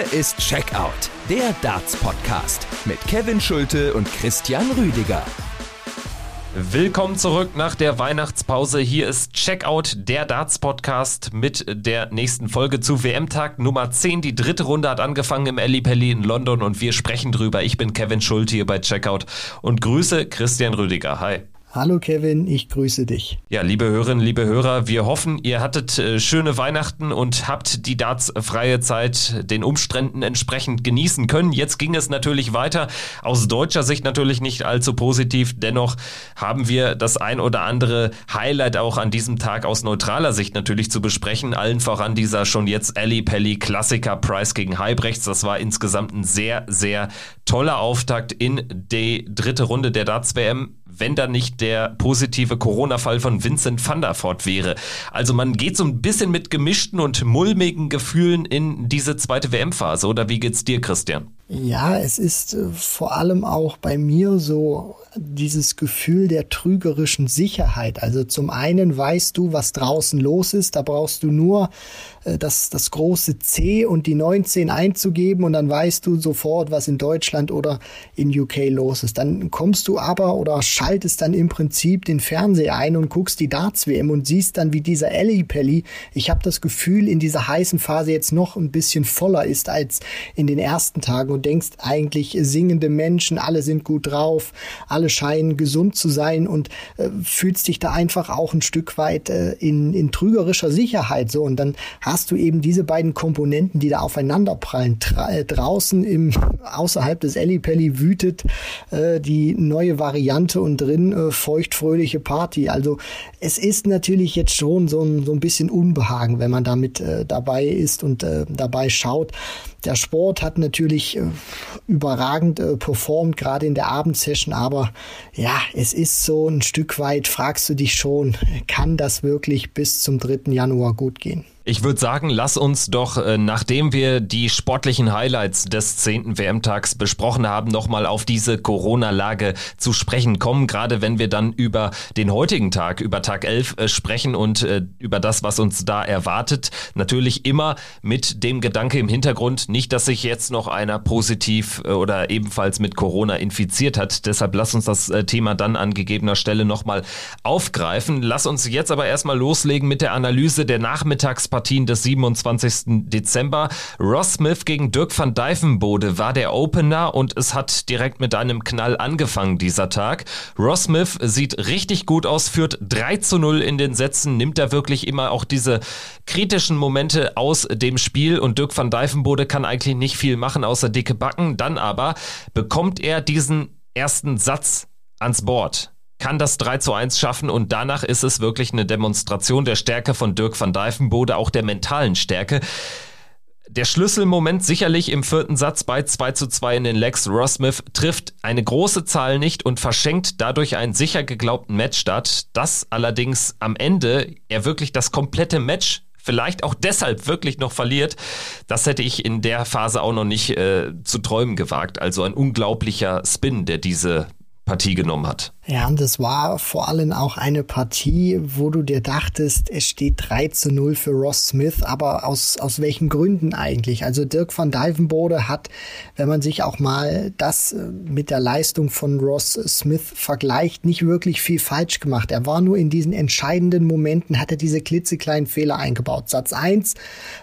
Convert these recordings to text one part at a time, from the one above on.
Hier ist Checkout, der Darts-Podcast mit Kevin Schulte und Christian Rüdiger. Willkommen zurück nach der Weihnachtspause. Hier ist Checkout, der Darts-Podcast mit der nächsten Folge zu WM-Tag Nummer 10. Die dritte Runde hat angefangen im Eli Pelli in London und wir sprechen drüber. Ich bin Kevin Schulte hier bei Checkout und grüße Christian Rüdiger. Hi. Hallo Kevin, ich grüße dich. Ja, liebe Hörerinnen, liebe Hörer, wir hoffen, ihr hattet äh, schöne Weihnachten und habt die dartsfreie Zeit den Umständen entsprechend genießen können. Jetzt ging es natürlich weiter. Aus deutscher Sicht natürlich nicht allzu positiv. Dennoch haben wir das ein oder andere Highlight auch an diesem Tag aus neutraler Sicht natürlich zu besprechen. Allen voran dieser schon jetzt Ali Pelli Klassiker Price gegen Heibrechts. Das war insgesamt ein sehr, sehr toller Auftakt in die dritte Runde der Darts WM wenn da nicht der positive Corona-Fall von Vincent van der Voort wäre. Also man geht so ein bisschen mit gemischten und mulmigen Gefühlen in diese zweite WM-Phase. Oder wie geht's dir, Christian? Ja, es ist äh, vor allem auch bei mir so dieses Gefühl der trügerischen Sicherheit. Also zum einen weißt du, was draußen los ist, da brauchst du nur äh, das, das große C und die 19 einzugeben und dann weißt du sofort, was in Deutschland oder in UK los ist. Dann kommst du aber oder schaltest dann im Prinzip den Fernseher ein und guckst die Darts-WM und siehst dann, wie dieser Ellie Pelli, ich habe das Gefühl, in dieser heißen Phase jetzt noch ein bisschen voller ist als in den ersten Tagen und denkst eigentlich singende Menschen, alle sind gut drauf, alle scheinen gesund zu sein und äh, fühlst dich da einfach auch ein Stück weit äh, in, in trügerischer Sicherheit so und dann hast du eben diese beiden Komponenten, die da aufeinanderprallen. Tra äh, draußen im außerhalb des Ellipelli wütet äh, die neue Variante und drin äh, feuchtfröhliche Party. Also es ist natürlich jetzt schon so ein, so ein bisschen Unbehagen, wenn man damit äh, dabei ist und äh, dabei schaut. Der Sport hat natürlich äh, überragend äh, performt, gerade in der Abendsession, aber ja, es ist so ein Stück weit, fragst du dich schon, kann das wirklich bis zum 3. Januar gut gehen? Ich würde sagen, lass uns doch, äh, nachdem wir die sportlichen Highlights des 10. WM-Tags besprochen haben, nochmal auf diese Corona-Lage zu sprechen kommen, gerade wenn wir dann über den heutigen Tag, über Tag 11 äh, sprechen und über das, was uns da erwartet. Natürlich immer mit dem Gedanke im Hintergrund, nicht, dass sich jetzt noch einer positiv oder ebenfalls mit Corona infiziert hat. Deshalb lass uns das Thema dann an gegebener Stelle nochmal aufgreifen. Lass uns jetzt aber erstmal loslegen mit der Analyse der Nachmittags Partien des 27. Dezember. Ross Smith gegen Dirk van Dijvenbode war der Opener und es hat direkt mit einem Knall angefangen dieser Tag. Ross Smith sieht richtig gut aus, führt 3 zu 0 in den Sätzen, nimmt da wirklich immer auch diese kritischen Momente aus dem Spiel und Dirk van Dijvenbode kann eigentlich nicht viel machen außer dicke Backen. Dann aber bekommt er diesen ersten Satz ans Board kann das 3 zu 1 schaffen und danach ist es wirklich eine Demonstration der Stärke von Dirk van Dijvenbode, auch der mentalen Stärke. Der Schlüsselmoment sicherlich im vierten Satz bei 2 zu 2 in den Legs. Ross Smith trifft eine große Zahl nicht und verschenkt dadurch einen sicher geglaubten Matchstart. Das allerdings am Ende er wirklich das komplette Match vielleicht auch deshalb wirklich noch verliert, das hätte ich in der Phase auch noch nicht äh, zu träumen gewagt. Also ein unglaublicher Spin, der diese Partie genommen hat. Ja, und das war vor allem auch eine Partie, wo du dir dachtest, es steht 3 zu 0 für Ross Smith, aber aus, aus welchen Gründen eigentlich? Also Dirk van Dijvenbode hat, wenn man sich auch mal das äh, mit der Leistung von Ross Smith vergleicht, nicht wirklich viel falsch gemacht. Er war nur in diesen entscheidenden Momenten, hat er diese klitzekleinen Fehler eingebaut. Satz 1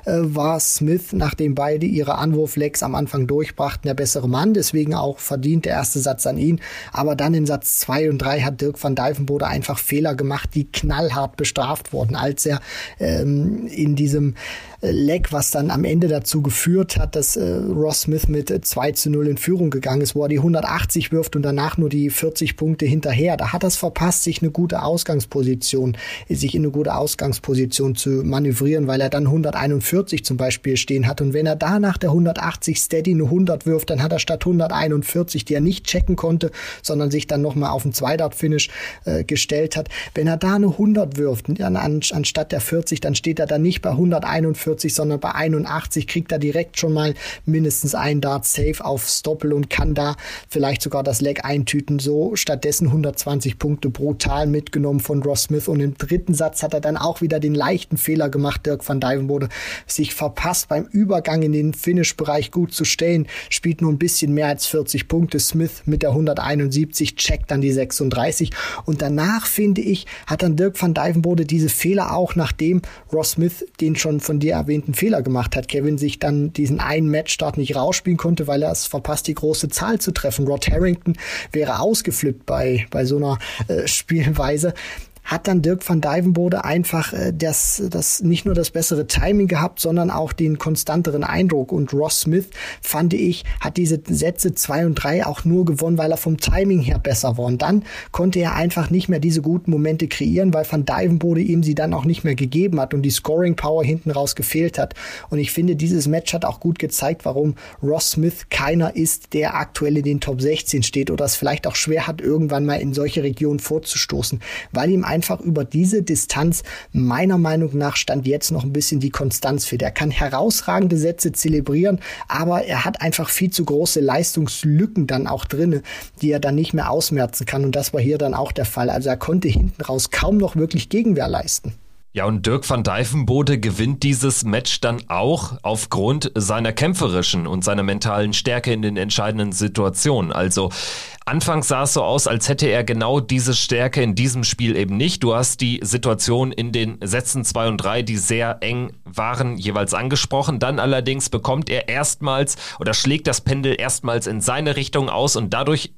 äh, war Smith, nachdem beide ihre Anwurflecks am Anfang durchbrachten, der bessere Mann, deswegen auch verdient der erste Satz an ihn. Aber dann in Satz 2 und und 3 hat Dirk van Dijvenbode einfach Fehler gemacht, die knallhart bestraft wurden, als er ähm, in diesem Leck, was dann am Ende dazu geführt hat, dass äh, Ross Smith mit 2 zu 0 in Führung gegangen ist, wo er die 180 wirft und danach nur die 40 Punkte hinterher. Da hat er es verpasst, sich eine gute Ausgangsposition, sich in eine gute Ausgangsposition zu manövrieren, weil er dann 141 zum Beispiel stehen hat. Und wenn er da nach der 180 Steady eine 100 wirft, dann hat er statt 141, die er nicht checken konnte, sondern sich dann nochmal auf den Zweidart-Finish äh, gestellt hat. Wenn er da eine 100 wirft, an, anstatt der 40, dann steht er dann nicht bei 141, sondern bei 81, kriegt er direkt schon mal mindestens einen Dart safe auf Stoppel und kann da vielleicht sogar das Leck eintüten. So stattdessen 120 Punkte brutal mitgenommen von Ross Smith und im dritten Satz hat er dann auch wieder den leichten Fehler gemacht, Dirk van Dijvenbode, sich verpasst beim Übergang in den Finish-Bereich gut zu stellen, spielt nur ein bisschen mehr als 40 Punkte. Smith mit der 171 checkt dann die 36 und danach finde ich, hat dann Dirk van Dijvenbode diese Fehler auch, nachdem Ross Smith den schon von dir erwähnten Fehler gemacht hat. Kevin sich dann diesen einen Matchstart nicht rausspielen konnte, weil er es verpasst, die große Zahl zu treffen. Rod Harrington wäre ausgeflippt bei, bei so einer äh, Spielweise hat dann Dirk van Dijvenbode einfach äh, das, das nicht nur das bessere Timing gehabt, sondern auch den konstanteren Eindruck. Und Ross Smith, fand ich, hat diese Sätze zwei und drei auch nur gewonnen, weil er vom Timing her besser war. Und dann konnte er einfach nicht mehr diese guten Momente kreieren, weil van Dijvenbode ihm sie dann auch nicht mehr gegeben hat und die Scoring Power hinten raus gefehlt hat. Und ich finde, dieses Match hat auch gut gezeigt, warum Ross Smith keiner ist, der aktuell in den Top 16 steht oder es vielleicht auch schwer hat, irgendwann mal in solche Regionen vorzustoßen, weil ihm einfach über diese Distanz meiner Meinung nach stand jetzt noch ein bisschen die Konstanz für. Er kann herausragende Sätze zelebrieren, aber er hat einfach viel zu große Leistungslücken dann auch drinne, die er dann nicht mehr ausmerzen kann. Und das war hier dann auch der Fall. Also er konnte hinten raus kaum noch wirklich Gegenwehr leisten. Ja, und Dirk van Dijvenbode gewinnt dieses Match dann auch aufgrund seiner kämpferischen und seiner mentalen Stärke in den entscheidenden Situationen. Also Anfangs sah es so aus, als hätte er genau diese Stärke in diesem Spiel eben nicht. Du hast die Situation in den Sätzen 2 und 3, die sehr eng waren, jeweils angesprochen. Dann allerdings bekommt er erstmals oder schlägt das Pendel erstmals in seine Richtung aus und dadurch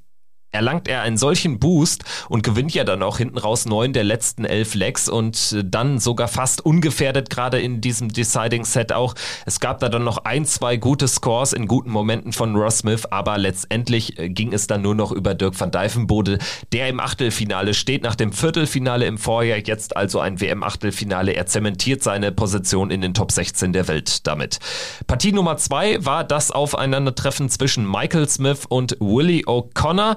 erlangt er einen solchen Boost und gewinnt ja dann auch hinten raus neun der letzten elf Legs und äh, dann sogar fast ungefährdet gerade in diesem Deciding Set auch. Es gab da dann noch ein, zwei gute Scores in guten Momenten von Ross Smith, aber letztendlich äh, ging es dann nur noch über Dirk van Dijvenbode, der im Achtelfinale steht, nach dem Viertelfinale im Vorjahr, jetzt also ein WM-Achtelfinale. Er zementiert seine Position in den Top 16 der Welt damit. Partie Nummer zwei war das Aufeinandertreffen zwischen Michael Smith und Willie O'Connor.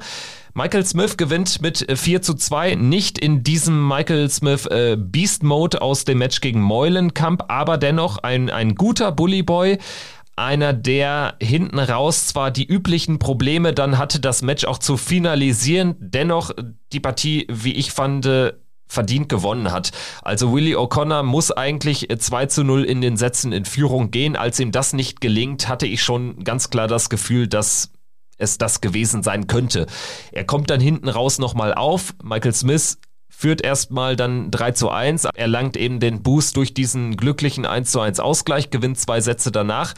Michael Smith gewinnt mit 4 zu 2, nicht in diesem Michael Smith äh, Beast Mode aus dem Match gegen Meulenkamp, aber dennoch ein, ein guter Bully Boy. Einer, der hinten raus zwar die üblichen Probleme dann hatte, das Match auch zu finalisieren, dennoch die Partie, wie ich fand, verdient gewonnen hat. Also Willie O'Connor muss eigentlich 2 zu 0 in den Sätzen in Führung gehen. Als ihm das nicht gelingt, hatte ich schon ganz klar das Gefühl, dass es das gewesen sein könnte. Er kommt dann hinten raus nochmal auf. Michael Smith führt erstmal dann 3 zu 1, erlangt eben den Boost durch diesen glücklichen 1 zu 1 Ausgleich, gewinnt zwei Sätze danach,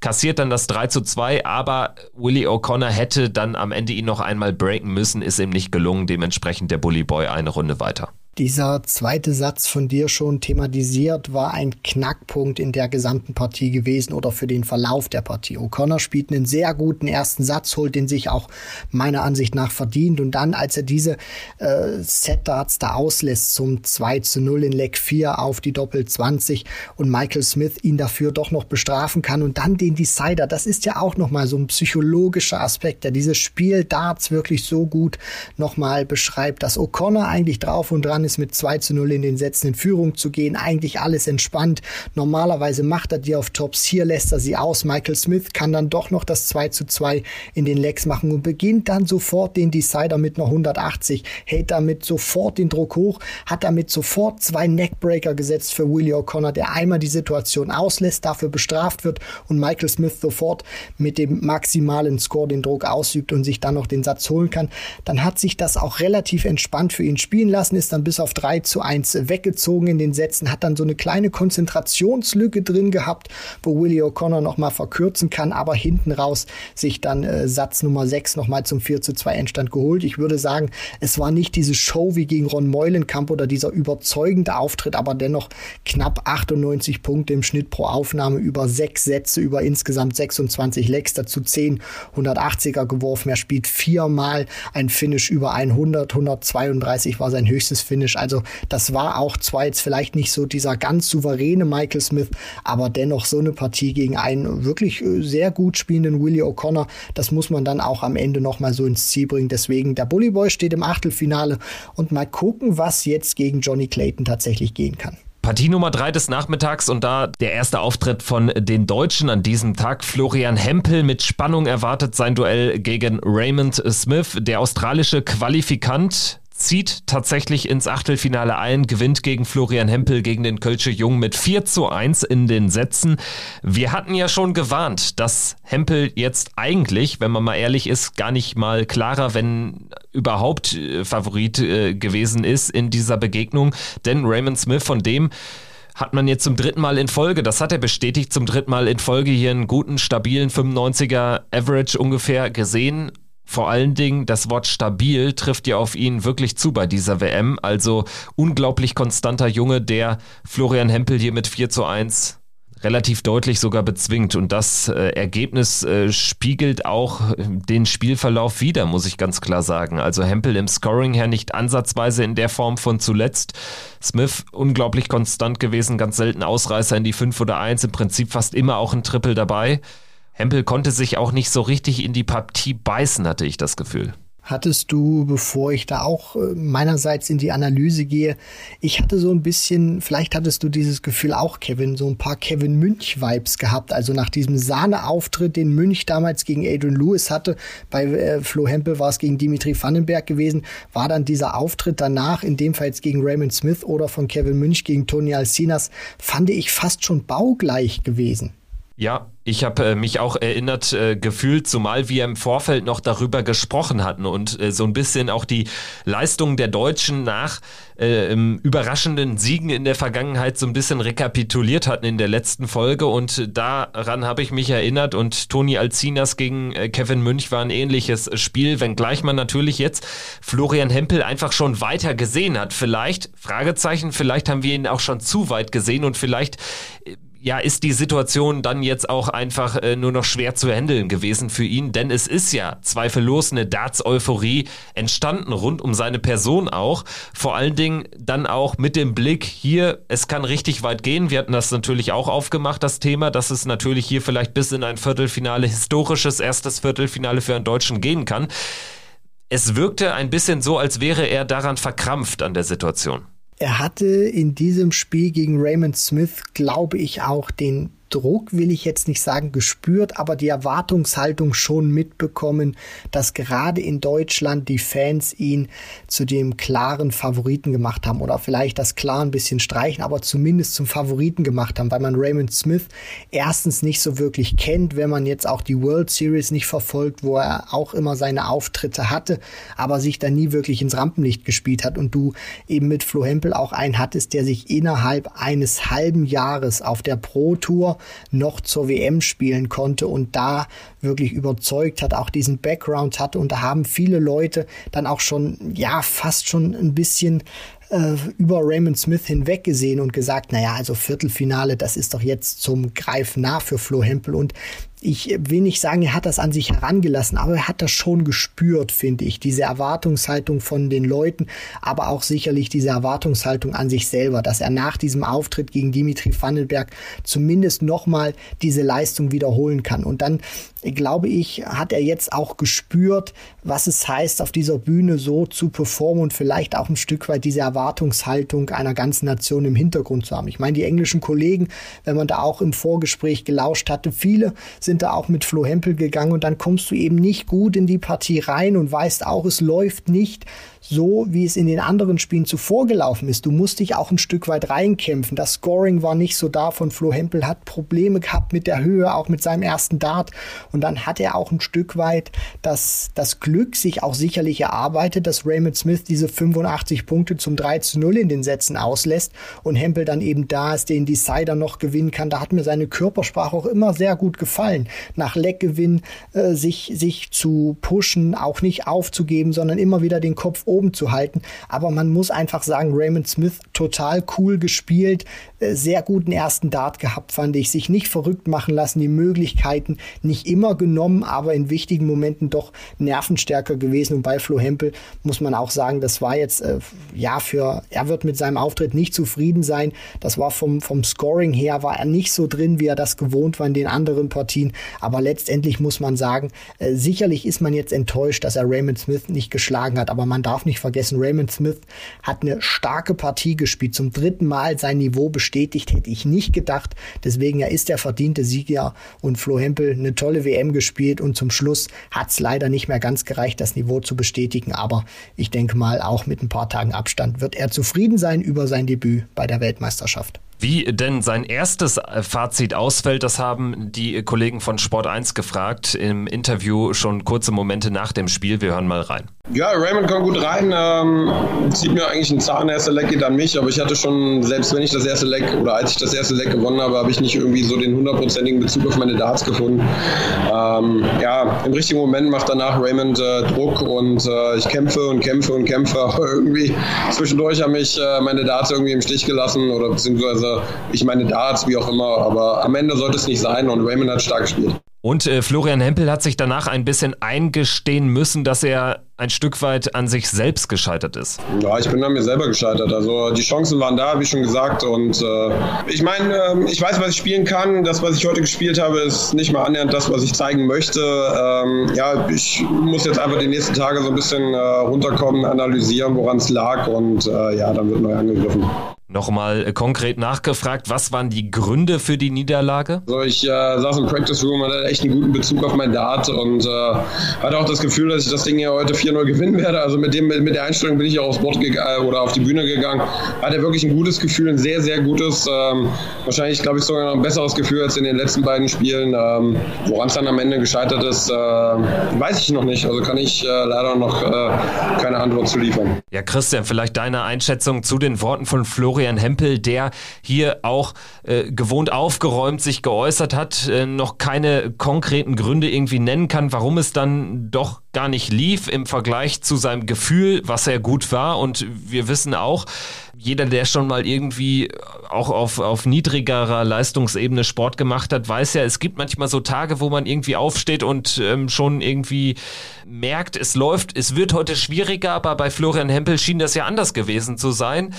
kassiert dann das 3 zu 2, aber Willie O'Connor hätte dann am Ende ihn noch einmal breaken müssen, ist ihm nicht gelungen, dementsprechend der Bully Boy eine Runde weiter. Dieser zweite Satz von dir schon thematisiert war ein Knackpunkt in der gesamten Partie gewesen oder für den Verlauf der Partie. O'Connor spielt einen sehr guten ersten Satz, holt den sich auch meiner Ansicht nach verdient und dann, als er diese äh, Set-Darts da auslässt zum 2 zu 0 in Leg 4 auf die Doppel 20 und Michael Smith ihn dafür doch noch bestrafen kann und dann den Decider, das ist ja auch nochmal so ein psychologischer Aspekt, der dieses Spiel Darts wirklich so gut nochmal beschreibt, dass O'Connor eigentlich drauf und dran ist, ist, mit 2 zu 0 in den Sätzen in Führung zu gehen. Eigentlich alles entspannt. Normalerweise macht er die auf Tops. Hier lässt er sie aus. Michael Smith kann dann doch noch das 2 zu 2 in den Legs machen und beginnt dann sofort den Decider mit einer 180. Hält damit sofort den Druck hoch, hat damit sofort zwei Neckbreaker gesetzt für Willie O'Connor, der einmal die Situation auslässt, dafür bestraft wird und Michael Smith sofort mit dem maximalen Score den Druck ausübt und sich dann noch den Satz holen kann. Dann hat sich das auch relativ entspannt für ihn spielen lassen, ist dann bis auf 3 zu 1 weggezogen in den Sätzen, hat dann so eine kleine Konzentrationslücke drin gehabt, wo Willie O'Connor nochmal verkürzen kann, aber hinten raus sich dann äh, Satz Nummer 6 nochmal zum 4 zu 2 Endstand geholt. Ich würde sagen, es war nicht diese Show wie gegen Ron Meulenkamp oder dieser überzeugende Auftritt, aber dennoch knapp 98 Punkte im Schnitt pro Aufnahme über sechs Sätze, über insgesamt 26 Lecks, dazu 10 180er geworfen. Er spielt viermal ein Finish über 100, 132 war sein höchstes Finish Finish. Also das war auch zwar jetzt vielleicht nicht so dieser ganz souveräne Michael Smith, aber dennoch so eine Partie gegen einen wirklich äh, sehr gut spielenden Willie O'Connor, das muss man dann auch am Ende nochmal so ins Ziel bringen. Deswegen, der Bully Boy steht im Achtelfinale und mal gucken, was jetzt gegen Johnny Clayton tatsächlich gehen kann. Partie Nummer drei des Nachmittags und da der erste Auftritt von den Deutschen an diesem Tag. Florian Hempel mit Spannung erwartet sein Duell gegen Raymond Smith. Der australische Qualifikant zieht tatsächlich ins Achtelfinale ein, gewinnt gegen Florian Hempel, gegen den Kölsche Jung mit 4 zu 1 in den Sätzen. Wir hatten ja schon gewarnt, dass Hempel jetzt eigentlich, wenn man mal ehrlich ist, gar nicht mal klarer, wenn überhaupt äh, Favorit äh, gewesen ist in dieser Begegnung. Denn Raymond Smith, von dem hat man jetzt zum dritten Mal in Folge, das hat er bestätigt, zum dritten Mal in Folge hier einen guten, stabilen 95er Average ungefähr gesehen vor allen Dingen das Wort stabil trifft ja auf ihn wirklich zu bei dieser WM. Also unglaublich konstanter Junge, der Florian Hempel hier mit 4 zu 1 relativ deutlich sogar bezwingt. Und das äh, Ergebnis äh, spiegelt auch den Spielverlauf wieder, muss ich ganz klar sagen. Also Hempel im Scoring her nicht ansatzweise in der Form von zuletzt. Smith unglaublich konstant gewesen, ganz selten Ausreißer in die 5 oder 1, im Prinzip fast immer auch ein Triple dabei. Hempel konnte sich auch nicht so richtig in die Partie beißen, hatte ich das Gefühl. Hattest du, bevor ich da auch äh, meinerseits in die Analyse gehe, ich hatte so ein bisschen, vielleicht hattest du dieses Gefühl auch, Kevin, so ein paar Kevin Münch-Vibes gehabt. Also nach diesem Sahne-Auftritt, den Münch damals gegen Adrian Lewis hatte, bei äh, Flo Hempel war es gegen Dimitri Vandenberg gewesen, war dann dieser Auftritt danach, in dem Fall jetzt gegen Raymond Smith oder von Kevin Münch gegen Tony Alcinas, fand ich fast schon baugleich gewesen. Ja, ich habe äh, mich auch erinnert äh, gefühlt, zumal wir im Vorfeld noch darüber gesprochen hatten und äh, so ein bisschen auch die Leistungen der Deutschen nach äh, überraschenden Siegen in der Vergangenheit so ein bisschen rekapituliert hatten in der letzten Folge und daran habe ich mich erinnert und Toni Alcinas gegen äh, Kevin Münch war ein ähnliches Spiel, wenngleich man natürlich jetzt Florian Hempel einfach schon weiter gesehen hat. Vielleicht, Fragezeichen, vielleicht haben wir ihn auch schon zu weit gesehen und vielleicht äh, ja, ist die Situation dann jetzt auch einfach äh, nur noch schwer zu handeln gewesen für ihn, denn es ist ja zweifellos eine Darts-Euphorie entstanden rund um seine Person auch. Vor allen Dingen dann auch mit dem Blick hier, es kann richtig weit gehen. Wir hatten das natürlich auch aufgemacht, das Thema, dass es natürlich hier vielleicht bis in ein Viertelfinale, historisches erstes Viertelfinale für einen Deutschen gehen kann. Es wirkte ein bisschen so, als wäre er daran verkrampft an der Situation. Er hatte in diesem Spiel gegen Raymond Smith, glaube ich, auch den Druck, will ich jetzt nicht sagen, gespürt, aber die Erwartungshaltung schon mitbekommen, dass gerade in Deutschland die Fans ihn zu dem klaren Favoriten gemacht haben oder vielleicht das klar ein bisschen streichen, aber zumindest zum Favoriten gemacht haben, weil man Raymond Smith erstens nicht so wirklich kennt, wenn man jetzt auch die World Series nicht verfolgt, wo er auch immer seine Auftritte hatte, aber sich da nie wirklich ins Rampenlicht gespielt hat. Und du eben mit Flo Hempel auch einen hattest, der sich innerhalb eines halben Jahres auf der Pro Tour noch zur WM spielen konnte und da wirklich überzeugt hat, auch diesen Background hatte. Und da haben viele Leute dann auch schon, ja, fast schon ein bisschen äh, über Raymond Smith hinweg gesehen und gesagt, naja, also Viertelfinale, das ist doch jetzt zum Greifen nah für Flo Hempel. Und ich will nicht sagen, er hat das an sich herangelassen, aber er hat das schon gespürt, finde ich. Diese Erwartungshaltung von den Leuten, aber auch sicherlich diese Erwartungshaltung an sich selber, dass er nach diesem Auftritt gegen Dimitri Vandenberg zumindest nochmal diese Leistung wiederholen kann. Und dann, glaube ich, hat er jetzt auch gespürt, was es heißt, auf dieser Bühne so zu performen und vielleicht auch ein Stück weit diese Erwartungshaltung einer ganzen Nation im Hintergrund zu haben. Ich meine, die englischen Kollegen, wenn man da auch im Vorgespräch gelauscht hatte, viele sind da auch mit Flo Hempel gegangen und dann kommst du eben nicht gut in die Partie rein und weißt auch, es läuft nicht so, wie es in den anderen Spielen zuvor gelaufen ist. Du musst dich auch ein Stück weit reinkämpfen. Das Scoring war nicht so da von Flo Hempel, hat Probleme gehabt mit der Höhe, auch mit seinem ersten Dart. Und dann hat er auch ein Stück weit das, das Glück sich auch sicherlich erarbeitet, dass Raymond Smith diese 85 Punkte zum 3 zu 0 in den Sätzen auslässt und Hempel dann eben da ist, den Decider noch gewinnen kann. Da hat mir seine Körpersprache auch immer sehr gut gefallen. Nach Leckgewinn äh, sich, sich zu pushen, auch nicht aufzugeben, sondern immer wieder den Kopf oben zu halten. Aber man muss einfach sagen, Raymond Smith total cool gespielt, äh, sehr guten ersten Dart gehabt, fand ich. Sich nicht verrückt machen lassen, die Möglichkeiten nicht immer genommen, aber in wichtigen Momenten doch nervenstärker gewesen. Und bei Flo Hempel muss man auch sagen, das war jetzt, äh, ja, für, er wird mit seinem Auftritt nicht zufrieden sein. Das war vom, vom Scoring her, war er nicht so drin, wie er das gewohnt war in den anderen Partien. Aber letztendlich muss man sagen, äh, sicherlich ist man jetzt enttäuscht, dass er Raymond Smith nicht geschlagen hat. Aber man darf nicht vergessen, Raymond Smith hat eine starke Partie gespielt. Zum dritten Mal sein Niveau bestätigt, hätte ich nicht gedacht. Deswegen, er ist der verdiente Sieger und Flo Hempel eine tolle WM gespielt und zum Schluss hat es leider nicht mehr ganz gereicht, das Niveau zu bestätigen. Aber ich denke mal, auch mit ein paar Tagen Abstand wird er zufrieden sein über sein Debüt bei der Weltmeisterschaft. Wie denn sein erstes äh, Fazit ausfällt, das haben die Kollegen von Sport 1 gefragt im Interview schon kurze Momente nach dem Spiel. Wir hören mal rein. Ja, Raymond kommt gut rein. Ähm, zieht mir eigentlich einen Zahn. Der erste Leck geht an mich, aber ich hatte schon, selbst wenn ich das erste Leck oder als ich das erste Leck gewonnen habe, habe ich nicht irgendwie so den hundertprozentigen Bezug auf meine Darts gefunden. Ähm, ja, im richtigen Moment macht danach Raymond äh, Druck und äh, ich kämpfe und kämpfe und kämpfe, aber irgendwie zwischendurch haben mich äh, meine Darts irgendwie im Stich gelassen oder beziehungsweise ich meine Darts, wie auch immer, aber am Ende sollte es nicht sein und Raymond hat stark gespielt. Und äh, Florian Hempel hat sich danach ein bisschen eingestehen müssen, dass er ein Stück weit an sich selbst gescheitert ist. Ja, ich bin an mir selber gescheitert. Also die Chancen waren da, wie schon gesagt. Und äh, ich meine, äh, ich weiß, was ich spielen kann. Das, was ich heute gespielt habe, ist nicht mal annähernd das, was ich zeigen möchte. Ähm, ja, ich muss jetzt einfach die nächsten Tage so ein bisschen äh, runterkommen, analysieren, woran es lag. Und äh, ja, dann wird neu angegriffen. Nochmal äh, konkret nachgefragt, was waren die Gründe für die Niederlage? Also ich äh, saß im Practice Room, hatte echt einen guten Bezug auf mein Dart und äh, hatte auch das Gefühl, dass ich das Ding ja heute 4-0 gewinnen werde. Also mit, dem, mit der Einstellung bin ich auch aufs Board gegangen oder auf die Bühne gegangen. Hatte wirklich ein gutes Gefühl, ein sehr, sehr gutes. Ähm, wahrscheinlich, glaube ich, sogar noch ein besseres Gefühl als in den letzten beiden Spielen. Ähm, Woran es dann am Ende gescheitert ist, äh, weiß ich noch nicht. Also kann ich äh, leider noch äh, keine Antwort zu liefern. Ja, Christian, vielleicht deine Einschätzung zu den Worten von Florian Florian Hempel, der hier auch äh, gewohnt aufgeräumt sich geäußert hat, äh, noch keine konkreten Gründe irgendwie nennen kann, warum es dann doch gar nicht lief im Vergleich zu seinem Gefühl, was er gut war. Und wir wissen auch, jeder, der schon mal irgendwie auch auf, auf niedrigerer Leistungsebene Sport gemacht hat, weiß ja, es gibt manchmal so Tage, wo man irgendwie aufsteht und ähm, schon irgendwie merkt, es läuft, es wird heute schwieriger, aber bei Florian Hempel schien das ja anders gewesen zu sein.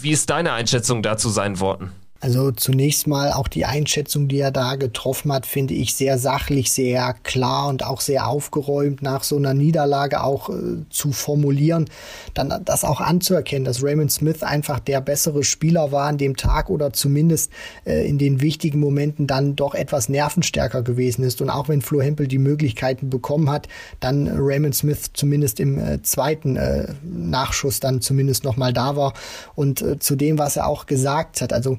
Wie ist deine Einschätzung dazu seinen Worten? Also zunächst mal auch die Einschätzung, die er da getroffen hat, finde ich sehr sachlich, sehr klar und auch sehr aufgeräumt nach so einer Niederlage auch äh, zu formulieren, dann das auch anzuerkennen, dass Raymond Smith einfach der bessere Spieler war an dem Tag oder zumindest äh, in den wichtigen Momenten dann doch etwas nervenstärker gewesen ist. Und auch wenn Flo Hempel die Möglichkeiten bekommen hat, dann Raymond Smith zumindest im äh, zweiten äh, Nachschuss dann zumindest nochmal da war. Und äh, zu dem, was er auch gesagt hat, also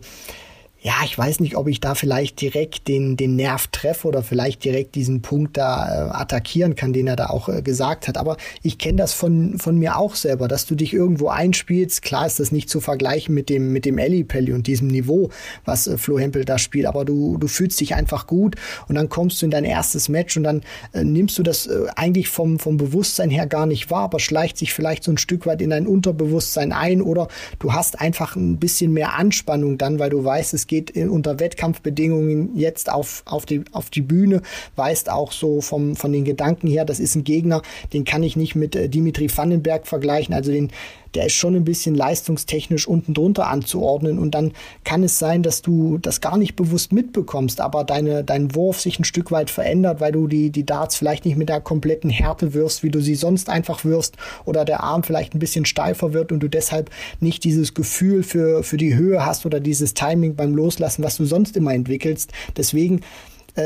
ja, ich weiß nicht, ob ich da vielleicht direkt den, den Nerv treffe oder vielleicht direkt diesen Punkt da äh, attackieren kann, den er da auch äh, gesagt hat. Aber ich kenne das von, von mir auch selber, dass du dich irgendwo einspielst. Klar ist das nicht zu vergleichen mit dem, mit dem Pelli und diesem Niveau, was äh, Flo Hempel da spielt. Aber du, du fühlst dich einfach gut und dann kommst du in dein erstes Match und dann äh, nimmst du das äh, eigentlich vom, vom Bewusstsein her gar nicht wahr, aber schleicht sich vielleicht so ein Stück weit in dein Unterbewusstsein ein oder du hast einfach ein bisschen mehr Anspannung dann, weil du weißt, es geht geht unter Wettkampfbedingungen jetzt auf, auf, die, auf die Bühne, weist auch so vom, von den Gedanken her, das ist ein Gegner, den kann ich nicht mit äh, Dimitri Vandenberg vergleichen, also den der ist schon ein bisschen leistungstechnisch unten drunter anzuordnen und dann kann es sein, dass du das gar nicht bewusst mitbekommst, aber deine, dein Wurf sich ein Stück weit verändert, weil du die, die Darts vielleicht nicht mit der kompletten Härte wirst, wie du sie sonst einfach wirst oder der Arm vielleicht ein bisschen steifer wird und du deshalb nicht dieses Gefühl für, für die Höhe hast oder dieses Timing beim Loslassen, was du sonst immer entwickelst. Deswegen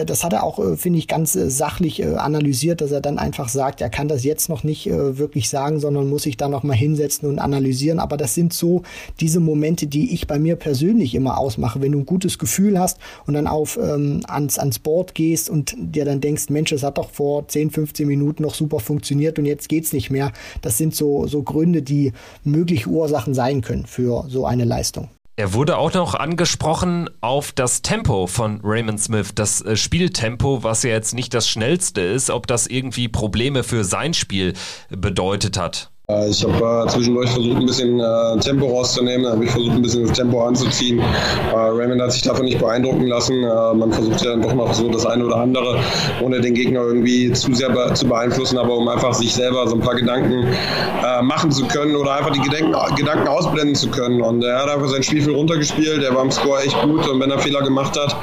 das hat er auch, äh, finde ich, ganz äh, sachlich analysiert, dass er dann einfach sagt, er kann das jetzt noch nicht wirklich sagen, sondern muss sich da noch mal hinsetzen und analysieren. Aber das sind so diese Momente, die ich bei mir persönlich immer ausmache. Wenn du ein gutes Gefühl hast und dann auf ähm, ans, ans Board gehst und dir dann denkst, Mensch, es hat doch vor 10, 15 Minuten noch super funktioniert und jetzt geht's nicht mehr. Das sind so, so Gründe, die mögliche Ursachen sein können für so eine Leistung. Er wurde auch noch angesprochen auf das Tempo von Raymond Smith, das äh, Spieltempo, was ja jetzt nicht das schnellste ist, ob das irgendwie Probleme für sein Spiel bedeutet hat. Äh, ich habe äh, zwischendurch versucht, ein bisschen äh, Tempo rauszunehmen, habe ich versucht, ein bisschen das Tempo anzuziehen. Äh, Raymond hat sich davon nicht beeindrucken lassen. Äh, man versucht ja dann doch noch so das eine oder andere, ohne den Gegner irgendwie zu sehr be zu beeinflussen, aber um einfach sich selber so ein paar Gedanken äh, machen zu können oder einfach die Gedenken, Gedanken ausblenden zu können. Und er hat einfach sein Spiel viel runtergespielt, er war im Score echt gut und wenn er Fehler gemacht hat,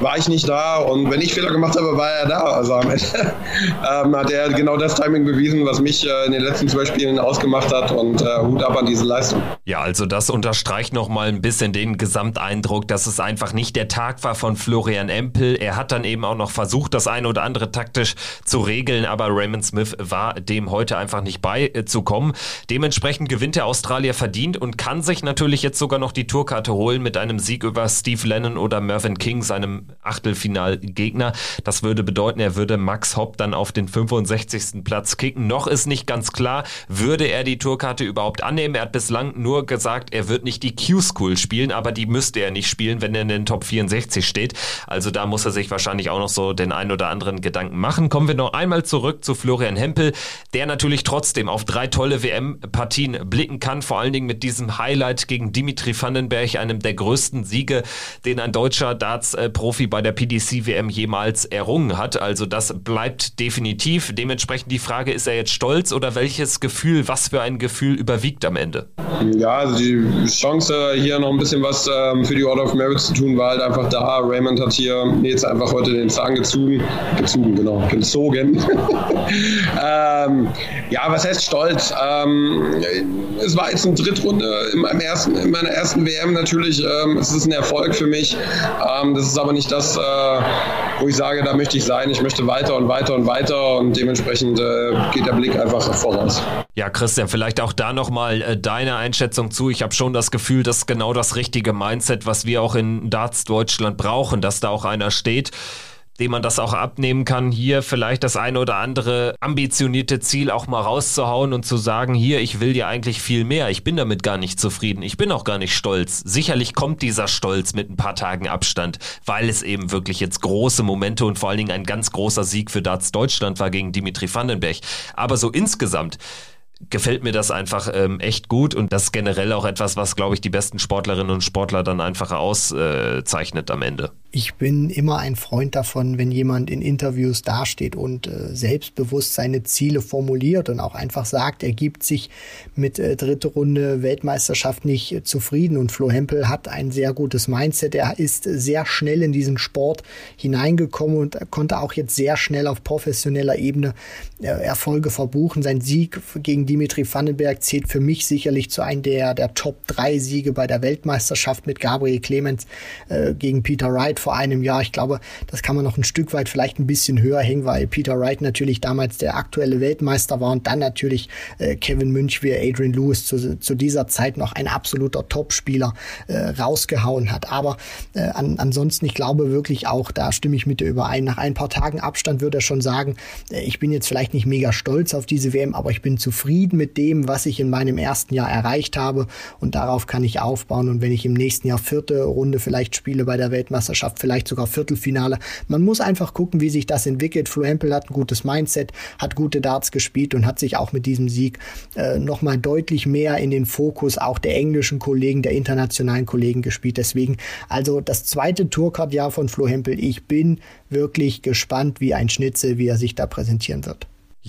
war ich nicht da und wenn ich Fehler gemacht habe, war er da. Also am ähm, hat er genau das Timing bewiesen, was mich in den letzten zwei Spielen ausgemacht hat und äh, Hut ab an diese Leistung. Ja, also das unterstreicht nochmal ein bisschen den Gesamteindruck, dass es einfach nicht der Tag war von Florian Empel. Er hat dann eben auch noch versucht, das eine oder andere taktisch zu regeln, aber Raymond Smith war dem heute einfach nicht beizukommen. Dementsprechend gewinnt der Australier verdient und kann sich natürlich jetzt sogar noch die Tourkarte holen mit einem Sieg über Steve Lennon oder Mervyn King, seinem Achtelfinalgegner. Das würde bedeuten, er würde Max Hopp dann auf den 65. Platz kicken. Noch ist nicht ganz klar, würde er die Tourkarte überhaupt annehmen. Er hat bislang nur gesagt, er wird nicht die Q-School spielen, aber die müsste er nicht spielen, wenn er in den Top 64 steht. Also da muss er sich wahrscheinlich auch noch so den ein oder anderen Gedanken machen. Kommen wir noch einmal zurück zu Florian Hempel, der natürlich trotzdem auf drei tolle WM-Partien blicken kann, vor allen Dingen mit diesem Highlight gegen Dimitri Vandenberg, einem der größten Siege, den ein deutscher Darts-Profi Profi bei der PDC-WM jemals errungen hat. Also das bleibt definitiv. Dementsprechend die Frage, ist er jetzt stolz oder welches Gefühl, was für ein Gefühl überwiegt am Ende? Ja, also die Chance, hier noch ein bisschen was ähm, für die Order of Merit zu tun, war halt einfach da. Raymond hat hier jetzt einfach heute den Zahn gezogen. Gezogen, genau. Gezogen. ähm, ja, was heißt stolz? Ähm, es war jetzt eine Drittrunde in, meinem ersten, in meiner ersten WM natürlich. Ähm, es ist ein Erfolg für mich. Ähm, das ist aber nicht das, äh, wo ich sage, da möchte ich sein. Ich möchte weiter und weiter und weiter und dementsprechend äh, geht der Blick einfach voraus. Ja, Christian, vielleicht auch da nochmal äh, deine Einschätzung zu. Ich habe schon das Gefühl, dass genau das richtige Mindset, was wir auch in Darts Deutschland brauchen, dass da auch einer steht, dem man das auch abnehmen kann, hier vielleicht das eine oder andere ambitionierte Ziel auch mal rauszuhauen und zu sagen, hier, ich will ja eigentlich viel mehr, ich bin damit gar nicht zufrieden, ich bin auch gar nicht stolz. Sicherlich kommt dieser Stolz mit ein paar Tagen Abstand, weil es eben wirklich jetzt große Momente und vor allen Dingen ein ganz großer Sieg für Darts Deutschland war gegen Dimitri Vandenberg. Aber so insgesamt gefällt mir das einfach ähm, echt gut und das ist generell auch etwas, was, glaube ich, die besten Sportlerinnen und Sportler dann einfach auszeichnet am Ende. Ich bin immer ein Freund davon, wenn jemand in Interviews dasteht und äh, selbstbewusst seine Ziele formuliert und auch einfach sagt, er gibt sich mit äh, dritte Runde Weltmeisterschaft nicht äh, zufrieden. Und Flo Hempel hat ein sehr gutes Mindset. Er ist sehr schnell in diesen Sport hineingekommen und konnte auch jetzt sehr schnell auf professioneller Ebene äh, Erfolge verbuchen. Sein Sieg gegen Dimitri Vandenberg zählt für mich sicherlich zu einem der, der Top 3 Siege bei der Weltmeisterschaft mit Gabriel Clemens äh, gegen Peter Wright vor einem Jahr. Ich glaube, das kann man noch ein Stück weit vielleicht ein bisschen höher hängen, weil Peter Wright natürlich damals der aktuelle Weltmeister war und dann natürlich äh, Kevin Münch wie Adrian Lewis zu, zu dieser Zeit noch ein absoluter Topspieler äh, rausgehauen hat. Aber äh, an, ansonsten, ich glaube wirklich auch, da stimme ich mit dir überein. Nach ein paar Tagen Abstand würde er schon sagen, äh, ich bin jetzt vielleicht nicht mega stolz auf diese WM, aber ich bin zufrieden mit dem, was ich in meinem ersten Jahr erreicht habe und darauf kann ich aufbauen. Und wenn ich im nächsten Jahr vierte Runde vielleicht spiele bei der Weltmeisterschaft, vielleicht sogar Viertelfinale. Man muss einfach gucken, wie sich das entwickelt. Flo Hempel hat ein gutes Mindset, hat gute Darts gespielt und hat sich auch mit diesem Sieg äh, nochmal deutlich mehr in den Fokus auch der englischen Kollegen, der internationalen Kollegen gespielt. Deswegen also das zweite Tourcard-Jahr von Flo Hempel. Ich bin wirklich gespannt wie ein Schnitzel, wie er sich da präsentieren wird.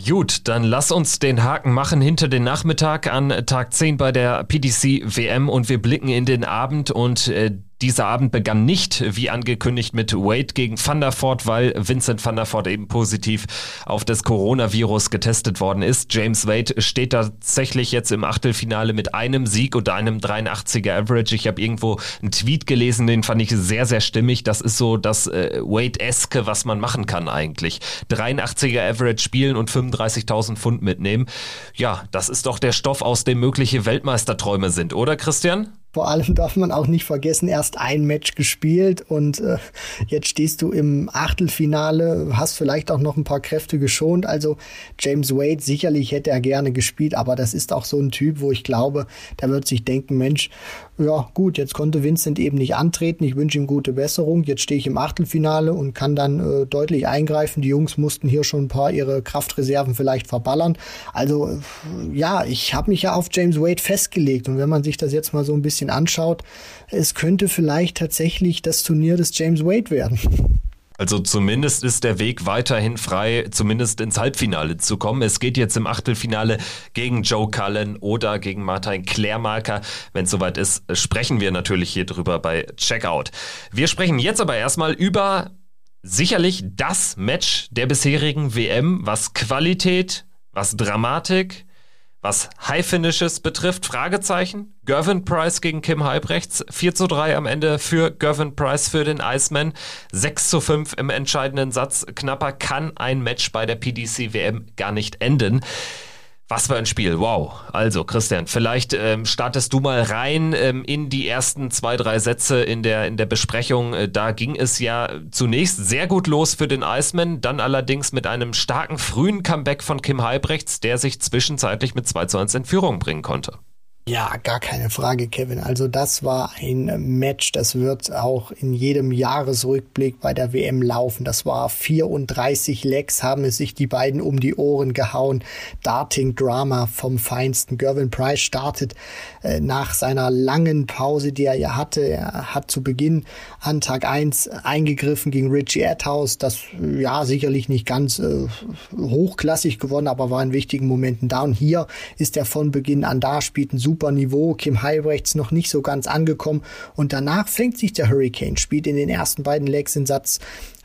Gut, dann lass uns den Haken machen hinter den Nachmittag an Tag 10 bei der PDC WM und wir blicken in den Abend und äh, dieser Abend begann nicht, wie angekündigt, mit Wade gegen Van der Voort, weil Vincent van der Voort eben positiv auf das Coronavirus getestet worden ist. James Wade steht tatsächlich jetzt im Achtelfinale mit einem Sieg und einem 83er Average. Ich habe irgendwo einen Tweet gelesen, den fand ich sehr, sehr stimmig. Das ist so das äh, Wade-eske, was man machen kann eigentlich. 83er Average spielen und 35.000 Pfund mitnehmen. Ja, das ist doch der Stoff, aus dem mögliche Weltmeisterträume sind, oder Christian? Vor allem darf man auch nicht vergessen, erst ein Match gespielt und äh, jetzt stehst du im Achtelfinale, hast vielleicht auch noch ein paar Kräfte geschont. Also James Wade, sicherlich hätte er gerne gespielt, aber das ist auch so ein Typ, wo ich glaube, der wird sich denken, Mensch, ja gut, jetzt konnte Vincent eben nicht antreten. Ich wünsche ihm gute Besserung. Jetzt stehe ich im Achtelfinale und kann dann äh, deutlich eingreifen. Die Jungs mussten hier schon ein paar ihre Kraftreserven vielleicht verballern. Also ja, ich habe mich ja auf James Wade festgelegt und wenn man sich das jetzt mal so ein bisschen anschaut, es könnte vielleicht tatsächlich das Turnier des James Wade werden. Also zumindest ist der Weg weiterhin frei, zumindest ins Halbfinale zu kommen. Es geht jetzt im Achtelfinale gegen Joe Cullen oder gegen Martin Klärmarker. Wenn es soweit ist, sprechen wir natürlich hier drüber bei Checkout. Wir sprechen jetzt aber erstmal über sicherlich das Match der bisherigen WM, was Qualität, was Dramatik, was High Finishes betrifft, Fragezeichen. Gervin Price gegen Kim Halbrechts. 4 zu 3 am Ende für Gervin Price für den Iceman. 6 zu 5 im entscheidenden Satz. Knapper kann ein Match bei der PDC WM gar nicht enden. Was für ein Spiel, wow. Also Christian, vielleicht ähm, startest du mal rein ähm, in die ersten zwei, drei Sätze in der, in der Besprechung. Äh, da ging es ja zunächst sehr gut los für den Iceman, dann allerdings mit einem starken frühen Comeback von Kim Halbrechts, der sich zwischenzeitlich mit 2 zu 1 in Führung bringen konnte. Ja, gar keine Frage, Kevin. Also das war ein Match, das wird auch in jedem Jahresrückblick bei der WM laufen. Das war 34 Lecks, haben es sich die beiden um die Ohren gehauen. Darting Drama vom Feinsten. Gervin Price startet äh, nach seiner langen Pause, die er ja hatte. Er hat zu Beginn an Tag 1 eingegriffen gegen Richie Atthaus. Das ja sicherlich nicht ganz äh, hochklassig gewonnen, aber war in wichtigen Momenten da. Und hier ist er von Beginn an da, spielt ein super Niveau. Kim Heibrechts noch nicht so ganz angekommen. Und danach fängt sich der Hurricane, spielt in den ersten beiden Legs in Satz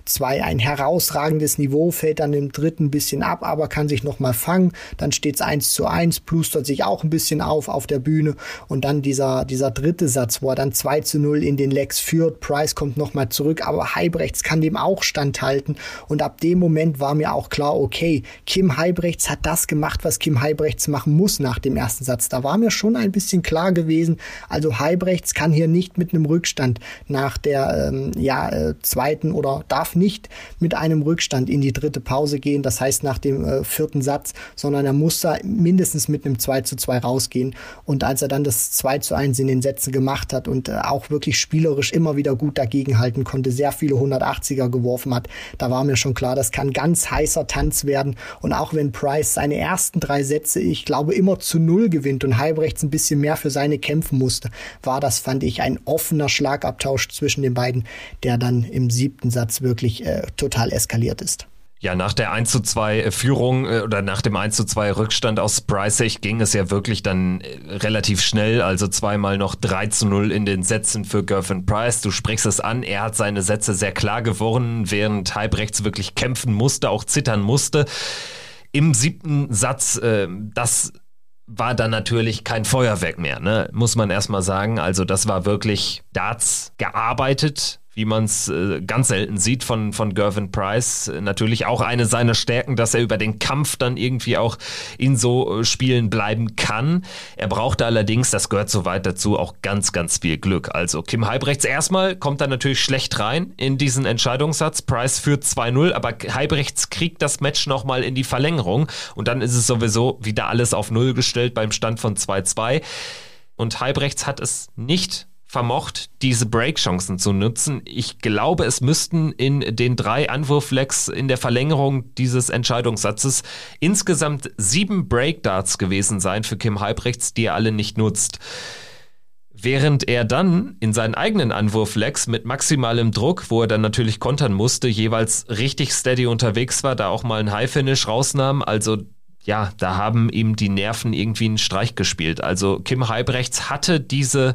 2 ein herausragendes Niveau, fällt dann im dritten ein bisschen ab, aber kann sich nochmal fangen. Dann steht es 1 zu 1, plustert sich auch ein bisschen auf auf der Bühne. Und dann dieser, dieser dritte Satz, wo er dann 2 zu 0 in den Legs führt. Price kommt nochmal zurück, aber Heibrechts kann dem auch standhalten. Und ab dem Moment war mir auch klar, okay, Kim Heibrechts hat das gemacht, was Kim Heibrechts machen muss nach dem ersten Satz. Da war mir schon ein bisschen klar gewesen, also Heibrechts kann hier nicht mit einem Rückstand nach der ähm, ja, äh, zweiten oder darf nicht mit einem Rückstand in die dritte Pause gehen, das heißt nach dem äh, vierten Satz, sondern er muss da mindestens mit einem 2 zu 2 rausgehen. Und als er dann das 2 zu 1 in den Sätzen gemacht hat und äh, auch wirklich spielerisch immer wieder gut dagegenhalten konnte, sehr viele 180er geworfen hat, da war mir schon klar, das kann ganz heißer Tanz werden. Und auch wenn Price seine ersten drei Sätze, ich glaube, immer zu null gewinnt und Halbrechts ein bisschen mehr für seine kämpfen musste, war das, fand ich, ein offener Schlagabtausch zwischen den beiden, der dann im siebten Satz wirklich wirklich äh, total eskaliert ist. Ja, nach der 1 zu 2 äh, Führung äh, oder nach dem 1 zu 2 Rückstand aus Preissig ging es ja wirklich dann äh, relativ schnell, also zweimal noch 3 zu 0 in den Sätzen für Gervin Price. Du sprichst es an, er hat seine Sätze sehr klar gewonnen, während Halbrechts wirklich kämpfen musste, auch zittern musste. Im siebten Satz, äh, das war dann natürlich kein Feuerwerk mehr, ne? muss man erstmal sagen. Also das war wirklich Darts gearbeitet, wie man es äh, ganz selten sieht von, von Gervin Price. Natürlich auch eine seiner Stärken, dass er über den Kampf dann irgendwie auch in so äh, Spielen bleiben kann. Er brauchte allerdings, das gehört soweit dazu, auch ganz, ganz viel Glück. Also Kim Heibrechts erstmal kommt da natürlich schlecht rein in diesen Entscheidungssatz. Price führt 2-0, aber Heibrechts kriegt das Match nochmal in die Verlängerung und dann ist es sowieso wieder alles auf Null gestellt beim Stand von 2-2. Und Heibrechts hat es nicht vermocht, diese Breakchancen zu nutzen. Ich glaube, es müssten in den drei Anwurflecks in der Verlängerung dieses Entscheidungssatzes insgesamt sieben Breakdarts gewesen sein für Kim Halbrechts, die er alle nicht nutzt. Während er dann in seinen eigenen Anwurflecks mit maximalem Druck, wo er dann natürlich kontern musste, jeweils richtig steady unterwegs war, da auch mal ein High-Finish rausnahm. Also ja, da haben ihm die Nerven irgendwie einen Streich gespielt. Also Kim Halbrechts hatte diese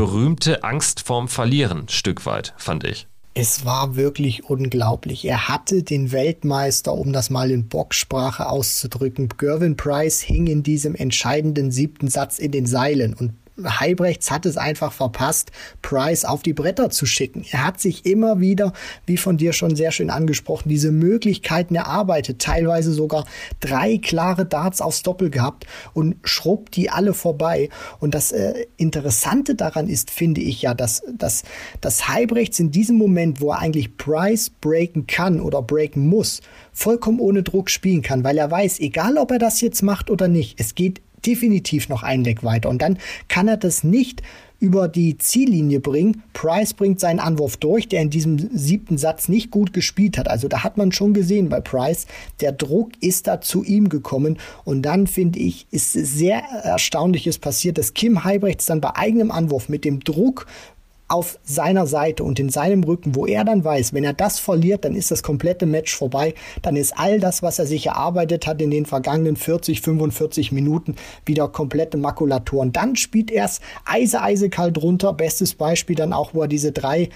berühmte Angst vorm Verlieren, Stück weit, fand ich. Es war wirklich unglaublich. Er hatte den Weltmeister, um das mal in Boxsprache auszudrücken. Gervin Price hing in diesem entscheidenden siebten Satz in den Seilen und Heibrechts hat es einfach verpasst, Price auf die Bretter zu schicken. Er hat sich immer wieder, wie von dir schon sehr schön angesprochen, diese Möglichkeiten erarbeitet, teilweise sogar drei klare Darts aufs Doppel gehabt und schrubbt die alle vorbei. Und das äh, Interessante daran ist, finde ich ja, dass, dass, dass Heibrechts in diesem Moment, wo er eigentlich Price breaken kann oder breaken muss, vollkommen ohne Druck spielen kann, weil er weiß, egal ob er das jetzt macht oder nicht, es geht definitiv noch ein Leck weiter. Und dann kann er das nicht über die Ziellinie bringen. Price bringt seinen Anwurf durch, der in diesem siebten Satz nicht gut gespielt hat. Also da hat man schon gesehen bei Price, der Druck ist da zu ihm gekommen. Und dann finde ich, ist sehr Erstaunliches passiert, dass Kim Heibrechts dann bei eigenem Anwurf mit dem Druck auf seiner Seite und in seinem Rücken, wo er dann weiß, wenn er das verliert, dann ist das komplette Match vorbei, dann ist all das, was er sich erarbeitet hat in den vergangenen 40, 45 Minuten, wieder komplette Makulatur. Und dann spielt er es eise, eisekalt runter. Bestes Beispiel dann auch, wo er diese drei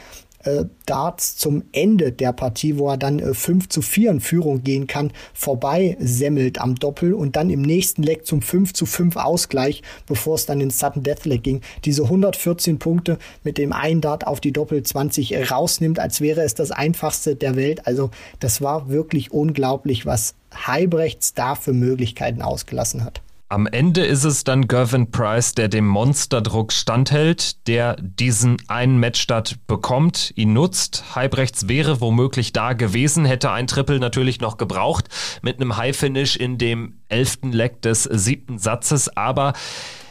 äh, Darts zum Ende der Partie, wo er dann äh, 5 zu 4 in Führung gehen kann, vorbei semmelt am Doppel und dann im nächsten Leck zum 5 zu 5 Ausgleich, bevor es dann ins Sudden Deathleg ging, diese 114 Punkte mit dem einen Dart auf die Doppel 20 rausnimmt, als wäre es das einfachste der Welt. Also das war wirklich unglaublich, was Heibrechts da für Möglichkeiten ausgelassen hat. Am Ende ist es dann Gervin Price, der dem Monsterdruck standhält, der diesen einen Matchstart bekommt, ihn nutzt. Halbrechts wäre womöglich da gewesen, hätte ein Triple natürlich noch gebraucht mit einem High-Finish in dem elften Leck des siebten Satzes, aber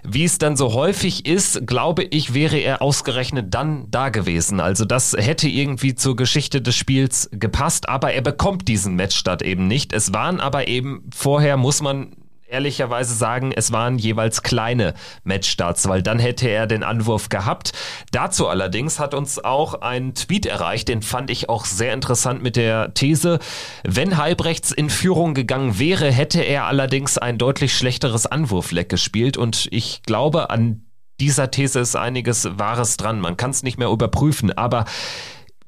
wie es dann so häufig ist, glaube ich, wäre er ausgerechnet dann da gewesen. Also das hätte irgendwie zur Geschichte des Spiels gepasst, aber er bekommt diesen Matchstart eben nicht. Es waren aber eben vorher, muss man ehrlicherweise sagen, es waren jeweils kleine Matchstarts, weil dann hätte er den Anwurf gehabt. Dazu allerdings hat uns auch ein Tweet erreicht, den fand ich auch sehr interessant mit der These, wenn Halbrechts in Führung gegangen wäre, hätte er allerdings ein deutlich schlechteres Anwurfleck gespielt und ich glaube, an dieser These ist einiges Wahres dran. Man kann es nicht mehr überprüfen, aber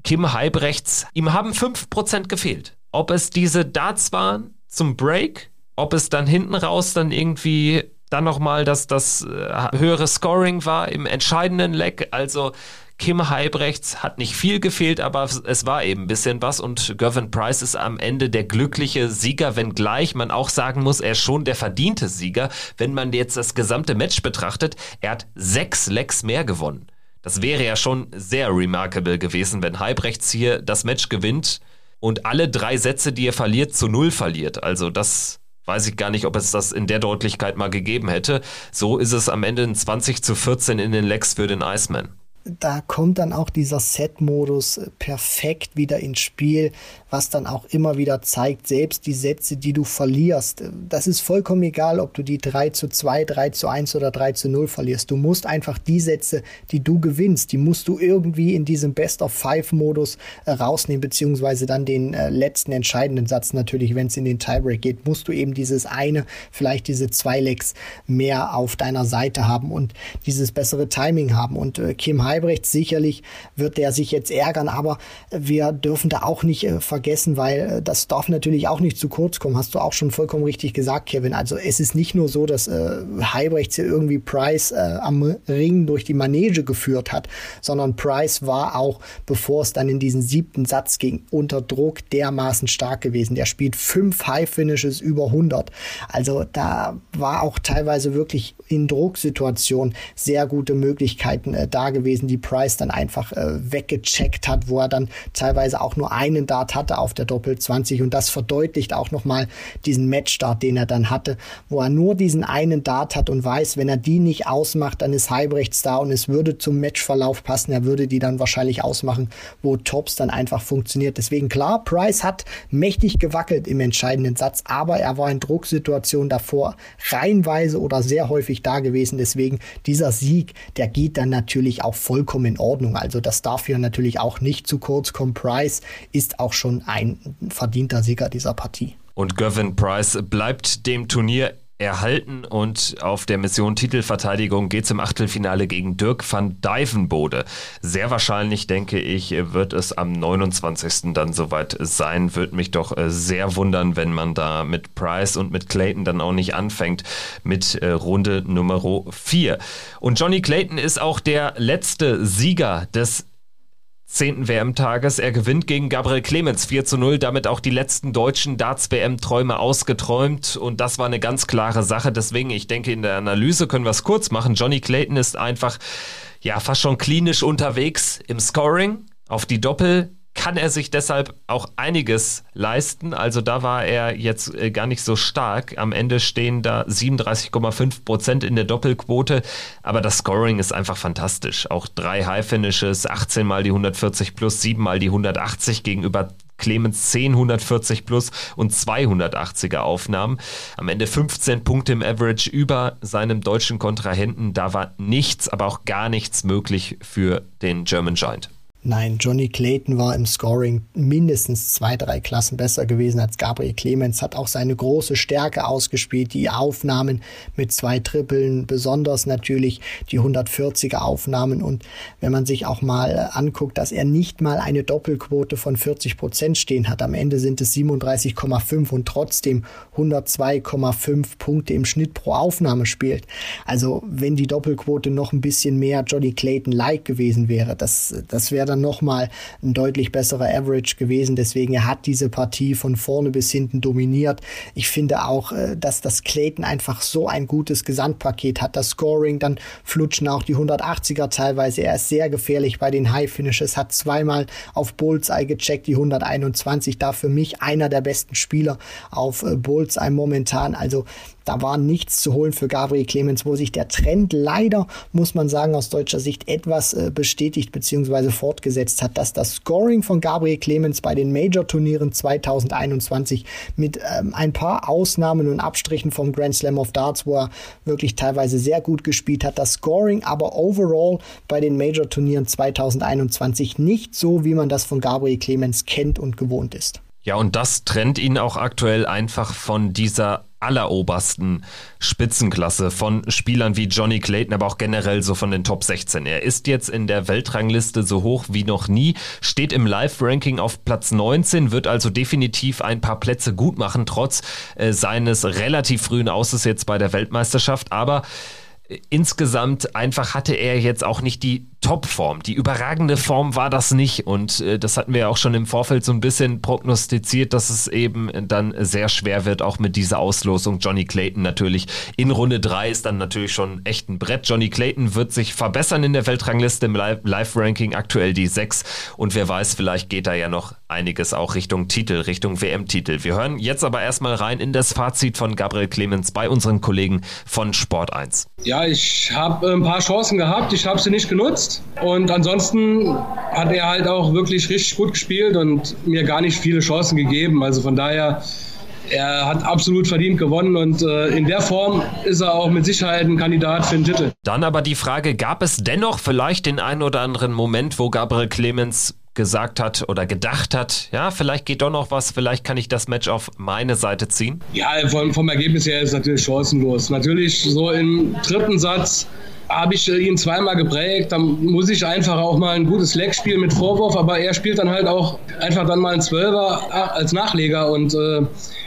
Kim Halbrechts, ihm haben 5% gefehlt. Ob es diese Darts waren zum Break, ob es dann hinten raus dann irgendwie dann nochmal das, das äh, höhere Scoring war im entscheidenden Leck. Also Kim Heibrechts hat nicht viel gefehlt, aber es war eben ein bisschen was und Gervin Price ist am Ende der glückliche Sieger, wenngleich man auch sagen muss, er ist schon der verdiente Sieger. Wenn man jetzt das gesamte Match betrachtet, er hat sechs Lecks mehr gewonnen. Das wäre ja schon sehr remarkable gewesen, wenn Heibrechts hier das Match gewinnt und alle drei Sätze, die er verliert, zu null verliert. Also das weiß ich gar nicht, ob es das in der Deutlichkeit mal gegeben hätte. So ist es am Ende ein 20 zu 14 in den Lecks für den Iceman da kommt dann auch dieser Set-Modus perfekt wieder ins Spiel, was dann auch immer wieder zeigt, selbst die Sätze, die du verlierst, das ist vollkommen egal, ob du die 3 zu 2, 3 zu 1 oder 3 zu 0 verlierst. Du musst einfach die Sätze, die du gewinnst, die musst du irgendwie in diesem Best-of-Five-Modus äh, rausnehmen, beziehungsweise dann den äh, letzten entscheidenden Satz natürlich, wenn es in den Tiebreak geht, musst du eben dieses eine, vielleicht diese zwei Lecks mehr auf deiner Seite haben und dieses bessere Timing haben. Und äh, Kim Heibrecht sicherlich wird der sich jetzt ärgern, aber wir dürfen da auch nicht äh, vergessen, weil äh, das darf natürlich auch nicht zu kurz kommen. Hast du auch schon vollkommen richtig gesagt, Kevin. Also es ist nicht nur so, dass äh, Heibrechts hier irgendwie Price äh, am Ring durch die Manege geführt hat, sondern Price war auch, bevor es dann in diesen siebten Satz ging, unter Druck dermaßen stark gewesen. Der spielt fünf High Finishes über 100. Also da war auch teilweise wirklich in Drucksituationen sehr gute Möglichkeiten äh, da gewesen, die Price dann einfach äh, weggecheckt hat, wo er dann teilweise auch nur einen Dart hat hatte auf der Doppel 20 und das verdeutlicht auch nochmal diesen Matchstart, den er dann hatte, wo er nur diesen einen Dart hat und weiß, wenn er die nicht ausmacht, dann ist Heibrechts da und es würde zum Matchverlauf passen, er würde die dann wahrscheinlich ausmachen, wo Tops dann einfach funktioniert. Deswegen klar, Price hat mächtig gewackelt im entscheidenden Satz, aber er war in Drucksituationen davor reihenweise oder sehr häufig da gewesen. Deswegen dieser Sieg, der geht dann natürlich auch vollkommen in Ordnung. Also das darf hier natürlich auch nicht zu kurz kommen. Price ist auch schon ein verdienter Sieger dieser Partie. Und Gervin Price bleibt dem Turnier erhalten und auf der Mission Titelverteidigung geht es im Achtelfinale gegen Dirk van Dijvenbode. Sehr wahrscheinlich, denke ich, wird es am 29. dann soweit sein. Würde mich doch äh, sehr wundern, wenn man da mit Price und mit Clayton dann auch nicht anfängt mit äh, Runde Nummer 4. Und Johnny Clayton ist auch der letzte Sieger des 10. WM-Tages. Er gewinnt gegen Gabriel Clemens 4 zu 0, damit auch die letzten deutschen Darts-WM-Träume ausgeträumt. Und das war eine ganz klare Sache. Deswegen, ich denke, in der Analyse können wir es kurz machen. Johnny Clayton ist einfach, ja, fast schon klinisch unterwegs im Scoring. Auf die Doppel kann er sich deshalb auch einiges leisten. Also da war er jetzt äh, gar nicht so stark. Am Ende stehen da 37,5 Prozent in der Doppelquote. Aber das Scoring ist einfach fantastisch. Auch drei High-Finishes, 18 mal die 140 plus, 7 mal die 180 gegenüber Clemens 10 140 plus und 280er Aufnahmen. Am Ende 15 Punkte im Average über seinem deutschen Kontrahenten. Da war nichts, aber auch gar nichts möglich für den German Giant. Nein, Johnny Clayton war im Scoring mindestens zwei, drei Klassen besser gewesen als Gabriel Clemens, hat auch seine große Stärke ausgespielt, die Aufnahmen mit zwei Trippeln, besonders natürlich die 140er Aufnahmen und wenn man sich auch mal anguckt, dass er nicht mal eine Doppelquote von 40 Prozent stehen hat, am Ende sind es 37,5 und trotzdem 102,5 Punkte im Schnitt pro Aufnahme spielt. Also wenn die Doppelquote noch ein bisschen mehr Johnny Clayton-like gewesen wäre, das, das wäre dann dann nochmal ein deutlich besserer Average gewesen. Deswegen er hat diese Partie von vorne bis hinten dominiert. Ich finde auch, äh, dass das Clayton einfach so ein gutes Gesamtpaket hat. Das Scoring, dann flutschen auch die 180er teilweise. Er ist sehr gefährlich bei den High Finishes, hat zweimal auf Bullseye gecheckt, die 121. Da für mich einer der besten Spieler auf äh, Bullseye momentan. Also da war nichts zu holen für Gabriel Clemens, wo sich der Trend leider, muss man sagen, aus deutscher Sicht etwas äh, bestätigt bzw. fortgesetzt hat, dass das Scoring von Gabriel Clemens bei den Major-Turnieren 2021 mit ähm, ein paar Ausnahmen und Abstrichen vom Grand Slam of Darts, wo er wirklich teilweise sehr gut gespielt hat, das Scoring aber overall bei den Major-Turnieren 2021 nicht so, wie man das von Gabriel Clemens kennt und gewohnt ist. Ja, und das trennt ihn auch aktuell einfach von dieser allerobersten Spitzenklasse von Spielern wie Johnny Clayton, aber auch generell so von den Top 16. Er ist jetzt in der Weltrangliste so hoch wie noch nie, steht im Live-Ranking auf Platz 19, wird also definitiv ein paar Plätze gut machen, trotz äh, seines relativ frühen Ausses jetzt bei der Weltmeisterschaft. Aber äh, insgesamt einfach hatte er jetzt auch nicht die Topform. Die überragende Form war das nicht und äh, das hatten wir ja auch schon im Vorfeld so ein bisschen prognostiziert, dass es eben dann sehr schwer wird, auch mit dieser Auslosung. Johnny Clayton natürlich in Runde 3 ist dann natürlich schon echt ein Brett. Johnny Clayton wird sich verbessern in der Weltrangliste im Live-Ranking, aktuell die 6 und wer weiß, vielleicht geht da ja noch einiges auch Richtung Titel, Richtung WM-Titel. Wir hören jetzt aber erstmal rein in das Fazit von Gabriel Clemens bei unseren Kollegen von Sport 1. Ja, ich habe ein paar Chancen gehabt, ich habe sie nicht genutzt Und ansonsten hat er halt auch wirklich richtig gut gespielt und mir gar nicht viele Chancen gegeben. Also von daher, er hat absolut verdient gewonnen und äh, in der Form ist er auch mit Sicherheit ein Kandidat für den Titel. Dann aber die Frage, gab es dennoch vielleicht den einen oder anderen Moment, wo Gabriel Clemens gesagt hat oder gedacht hat, ja, vielleicht geht doch noch was, vielleicht kann ich das Match auf meine Seite ziehen? Ja, vom, vom Ergebnis her ist es natürlich chancenlos. Natürlich so im dritten Satz habe ich äh, ihn zweimal geprägt. Dann muss ich einfach auch mal ein gutes Leck spielen mit Vorwurf, aber er spielt dann halt auch einfach dann mal ein Zwölfer äh, als Nachleger und äh,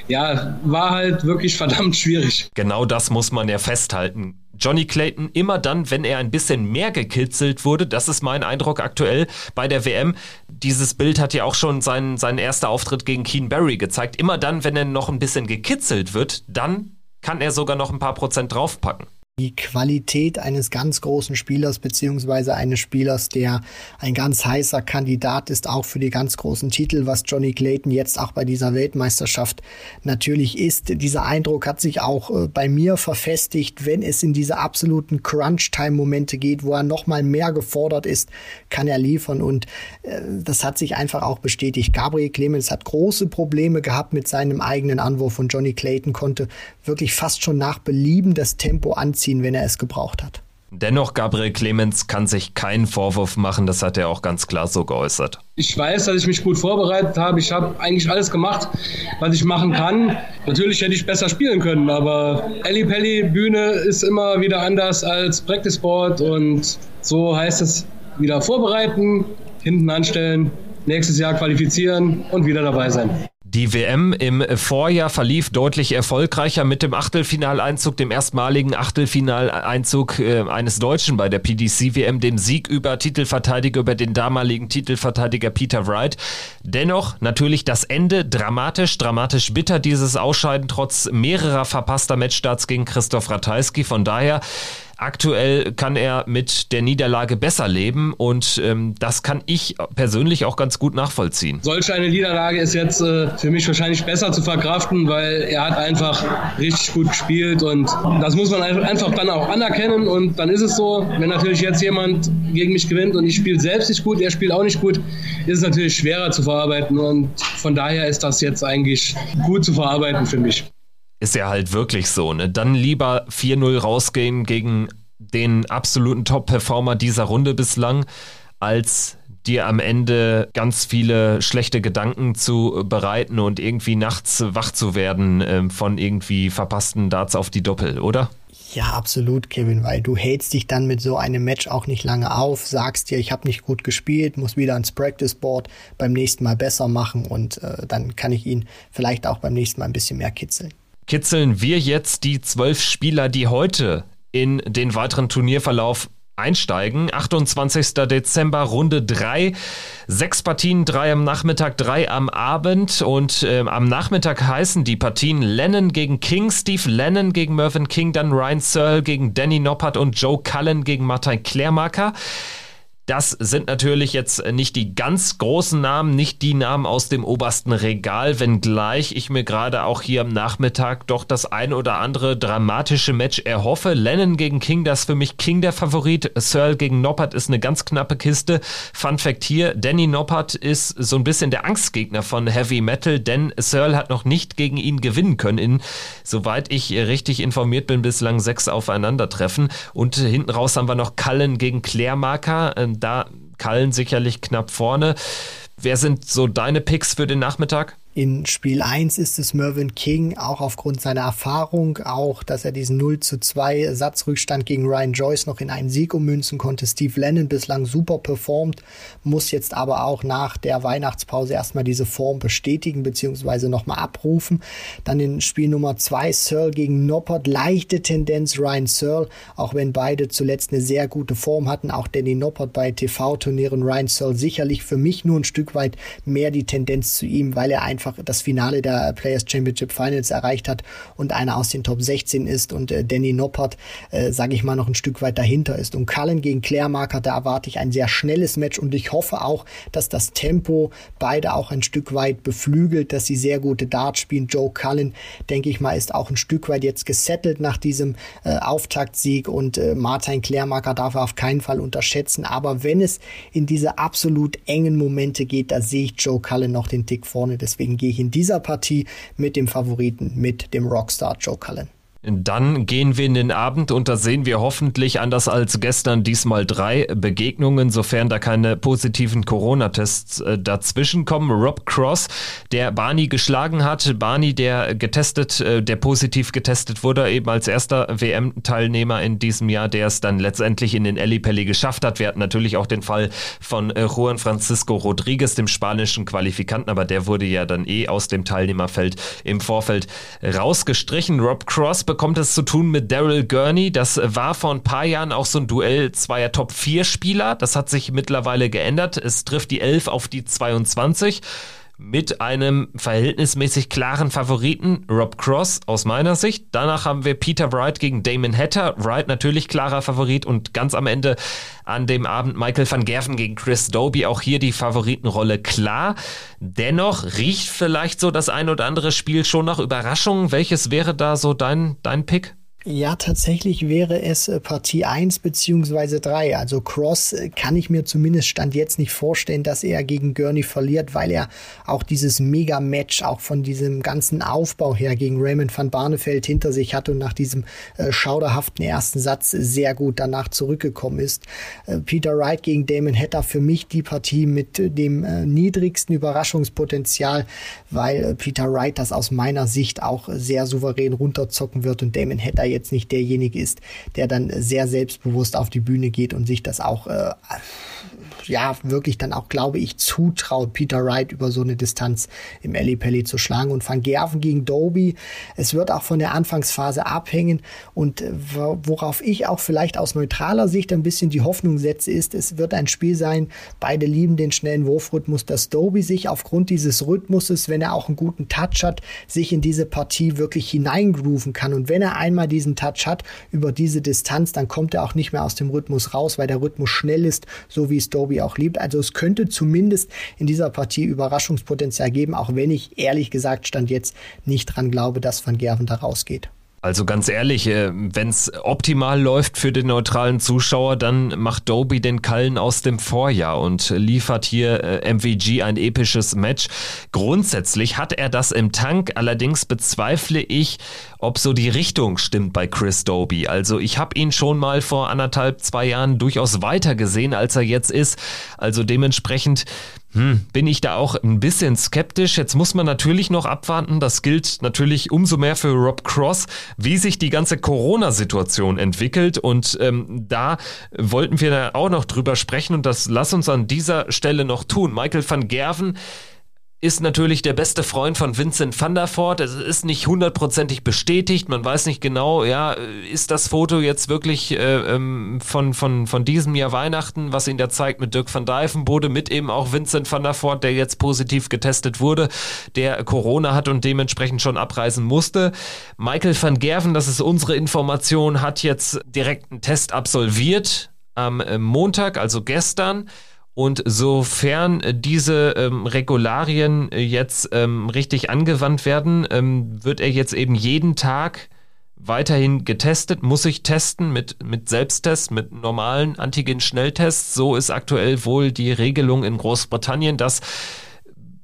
ja, war halt wirklich verdammt schwierig. Genau das muss man ja festhalten. Johnny Clayton immer dann, wenn er ein bisschen mehr gekitzelt wurde. Das ist mein Eindruck aktuell bei der WM. Dieses Bild hat ja auch schon seinen, seinen erster Auftritt gegen Keen Barry gezeigt. Immer dann, wenn er noch ein bisschen gekitzelt wird, dann kann er sogar noch ein paar Prozent draufpacken die Qualität eines ganz großen Spielers beziehungsweise eines Spielers, der ein ganz heißer Kandidat ist, auch für die ganz großen Titel, was Johnny Clayton jetzt auch bei dieser Weltmeisterschaft natürlich ist. Dieser Eindruck hat sich auch äh, bei mir verfestigt, wenn es in diese absoluten Crunch-Time-Momente geht, wo er nochmal mehr gefordert ist, kann er liefern und äh, das hat sich einfach auch bestätigt. Gabriel Clemens hat große Probleme gehabt mit seinem eigenen Anwurf und Johnny Clayton konnte wirklich fast schon nach Belieben das Tempo anziehen ziehen, wenn er es gebraucht hat. Dennoch, Gabriel Clemens kann sich keinen Vorwurf machen, das hat er auch ganz klar so geäußert. Ich weiß, dass ich mich gut vorbereitet habe. Ich habe eigentlich alles gemacht, was ich machen kann. Natürlich hätte ich besser spielen können, aber Elli Pelli Bühne ist immer wieder anders als Practice Board und so heißt es wieder vorbereiten, hinten anstellen, nächstes Jahr qualifizieren und wieder dabei sein. Die WM im Vorjahr verlief deutlich erfolgreicher mit dem Achtelfinaleinzug, dem erstmaligen Achtelfinaleinzug äh, eines Deutschen bei der PDC-WM, dem Sieg über Titelverteidiger, über den damaligen Titelverteidiger Peter Wright. Dennoch natürlich das Ende dramatisch, dramatisch bitter, dieses Ausscheiden trotz mehrerer verpasster Matchstarts gegen Christoph Ratajski. Von daher Aktuell kann er mit der Niederlage besser leben und ähm, das kann ich persönlich auch ganz gut nachvollziehen. Solch eine Niederlage ist jetzt äh, für mich wahrscheinlich besser zu verkraften, weil er hat einfach richtig gut gespielt und das muss man einfach dann auch anerkennen und dann ist es so, wenn natürlich jetzt jemand gegen mich gewinnt und ich spiele selbst nicht gut, er spielt auch nicht gut, ist es natürlich schwerer zu verarbeiten und von daher ist das jetzt eigentlich gut zu verarbeiten für mich ist ja halt wirklich so, ne? Dann lieber 4-0 rausgehen gegen den absoluten Top-Performer dieser Runde bislang, als dir am Ende ganz viele schlechte Gedanken zu bereiten und irgendwie nachts wach zu werden äh, von irgendwie verpassten Darts auf die Doppel, oder? Ja, absolut, Kevin, weil du hältst dich dann mit so einem Match auch nicht lange auf, sagst dir, ich habe nicht gut gespielt, muss wieder ans Practice Board beim nächsten Mal besser machen und äh, dann kann ich ihn vielleicht auch beim nächsten Mal ein bisschen mehr kitzeln kitzeln wir jetzt die zwölf Spieler, die heute in den weiteren Turnierverlauf einsteigen. 28. Dezember, Runde 3. Sechs Partien, drei am Nachmittag, drei am Abend. Und äh, am Nachmittag heißen die Partien Lennon gegen King, Steve Lennon gegen Mervyn King, dann Ryan Searle gegen Danny Noppert und Joe Cullen gegen Martin Klärmarker. Das sind natürlich jetzt nicht die ganz großen Namen, nicht die Namen aus dem obersten Regal, wenngleich ich mir gerade auch hier am Nachmittag doch das ein oder andere dramatische Match erhoffe. Lennon gegen King, das ist für mich King der Favorit. Searle gegen Noppert ist eine ganz knappe Kiste. Fun Fact hier, Danny Noppert ist so ein bisschen der Angstgegner von Heavy Metal, denn Searle hat noch nicht gegen ihn gewinnen können in, soweit ich richtig informiert bin, bislang sechs Aufeinandertreffen. Und hinten raus haben wir noch Cullen gegen Klärmarker da Kallen sicherlich knapp vorne. Wer sind so deine Picks für den Nachmittag? In Spiel 1 ist es Mervyn King, auch aufgrund seiner Erfahrung, auch, dass er diesen 0 zu 2 Satzrückstand gegen Ryan Joyce noch in einen Sieg ummünzen konnte. Steve Lennon bislang super performt, muss jetzt aber auch nach der Weihnachtspause erstmal diese Form bestätigen bzw. nochmal abrufen. Dann in Spiel Nummer 2 Searle gegen Noppert, leichte Tendenz Ryan Searle, auch wenn beide zuletzt eine sehr gute Form hatten. Auch Danny Noppert bei TV-Turnieren, Ryan Searle sicherlich für mich nur ein Stück weit mehr die Tendenz zu ihm, weil er einfach einfach das Finale der Players Championship Finals erreicht hat und einer aus den Top 16 ist und äh, Danny Noppert, äh, sage ich mal, noch ein Stück weit dahinter ist. Und Cullen gegen Klärmarker, da erwarte ich ein sehr schnelles Match und ich hoffe auch, dass das Tempo beide auch ein Stück weit beflügelt, dass sie sehr gute Darts spielen. Joe Cullen, denke ich mal, ist auch ein Stück weit jetzt gesettelt nach diesem äh, Auftaktsieg und äh, Martin Klärmarker darf er auf keinen Fall unterschätzen. Aber wenn es in diese absolut engen Momente geht, da sehe ich Joe Cullen noch den Tick vorne. Deswegen gehe ich in dieser Partie mit dem Favoriten, mit dem Rockstar Joe Cullen. Dann gehen wir in den Abend und da sehen wir hoffentlich anders als gestern diesmal drei Begegnungen, sofern da keine positiven Corona-Tests äh, dazwischen kommen. Rob Cross, der Barney geschlagen hat, Barney, der getestet, äh, der positiv getestet wurde, eben als erster WM-Teilnehmer in diesem Jahr, der es dann letztendlich in den Ellipelli geschafft hat. Wir hatten natürlich auch den Fall von äh, Juan Francisco Rodriguez, dem spanischen Qualifikanten, aber der wurde ja dann eh aus dem Teilnehmerfeld im Vorfeld rausgestrichen. Rob Cross bekommt es zu tun mit Daryl Gurney. Das war vor ein paar Jahren auch so ein Duell zweier Top-4-Spieler. Das hat sich mittlerweile geändert. Es trifft die 11 auf die 22 mit einem verhältnismäßig klaren Favoriten, Rob Cross aus meiner Sicht. Danach haben wir Peter Wright gegen Damon Hatter. Wright natürlich klarer Favorit und ganz am Ende an dem Abend Michael van Gerven gegen Chris Doby. Auch hier die Favoritenrolle klar. Dennoch riecht vielleicht so das ein oder andere Spiel schon nach Überraschungen. Welches wäre da so dein, dein Pick? Ja, tatsächlich wäre es äh, Partie 1 beziehungsweise 3. Also Cross äh, kann ich mir zumindest Stand jetzt nicht vorstellen, dass er gegen Gurney verliert, weil er auch dieses Mega-Match auch von diesem ganzen Aufbau her gegen Raymond van Barneveld hinter sich hat und nach diesem äh, schauderhaften ersten Satz sehr gut danach zurückgekommen ist. Äh, Peter Wright gegen Damon Hatter für mich die Partie mit äh, dem äh, niedrigsten Überraschungspotenzial, weil Peter Wright das aus meiner Sicht auch sehr souverän runterzocken wird und Damon Hatter jetzt nicht derjenige ist, der dann sehr selbstbewusst auf die Bühne geht und sich das auch äh, ja wirklich dann auch, glaube ich, zutraut, Peter Wright über so eine Distanz im Alley Pally zu schlagen. Und Van Gerven gegen Doby, es wird auch von der Anfangsphase abhängen. Und äh, worauf ich auch vielleicht aus neutraler Sicht ein bisschen die Hoffnung setze, ist, es wird ein Spiel sein, beide lieben den schnellen Wurfrhythmus, dass Doby sich aufgrund dieses Rhythmuses, wenn er auch einen guten Touch hat, sich in diese Partie wirklich hineingrooven kann. Und wenn er einmal diesen Touch hat über diese Distanz, dann kommt er auch nicht mehr aus dem Rhythmus raus, weil der Rhythmus schnell ist, so wie es Doby auch liebt. Also es könnte zumindest in dieser Partie Überraschungspotenzial geben, auch wenn ich ehrlich gesagt stand jetzt nicht dran glaube, dass Van Gerven da rausgeht. Also ganz ehrlich, äh, wenn es optimal läuft für den neutralen Zuschauer, dann macht Doby den Kallen aus dem Vorjahr und liefert hier äh, MVG ein episches Match. Grundsätzlich hat er das im Tank, allerdings bezweifle ich, ob so die Richtung stimmt bei Chris Doby. Also ich habe ihn schon mal vor anderthalb, zwei Jahren durchaus weiter gesehen, als er jetzt ist. Also dementsprechend hm, bin ich da auch ein bisschen skeptisch. Jetzt muss man natürlich noch abwarten. Das gilt natürlich umso mehr für Rob Cross, wie sich die ganze Corona-Situation entwickelt. Und ähm, da wollten wir auch noch drüber sprechen und das lass uns an dieser Stelle noch tun. Michael van Gerven ist natürlich der beste Freund von Vincent van der Voort. Es ist nicht hundertprozentig bestätigt. Man weiß nicht genau, ja, ist das Foto jetzt wirklich äh, ähm, von, von, von diesem Jahr Weihnachten, was ihn da zeigt mit Dirk van Dijvenbode, mit eben auch Vincent van der Voort, der jetzt positiv getestet wurde, der Corona hat und dementsprechend schon abreisen musste. Michael van Gerven, das ist unsere Information, hat jetzt direkt einen Test absolviert am äh, Montag, also gestern und sofern äh, diese ähm, Regularien äh, jetzt ähm, richtig angewandt werden, ähm, wird er jetzt eben jeden Tag weiterhin getestet, muss sich testen mit, mit Selbsttests, mit normalen Antigen-Schnelltests. So ist aktuell wohl die Regelung in Großbritannien, dass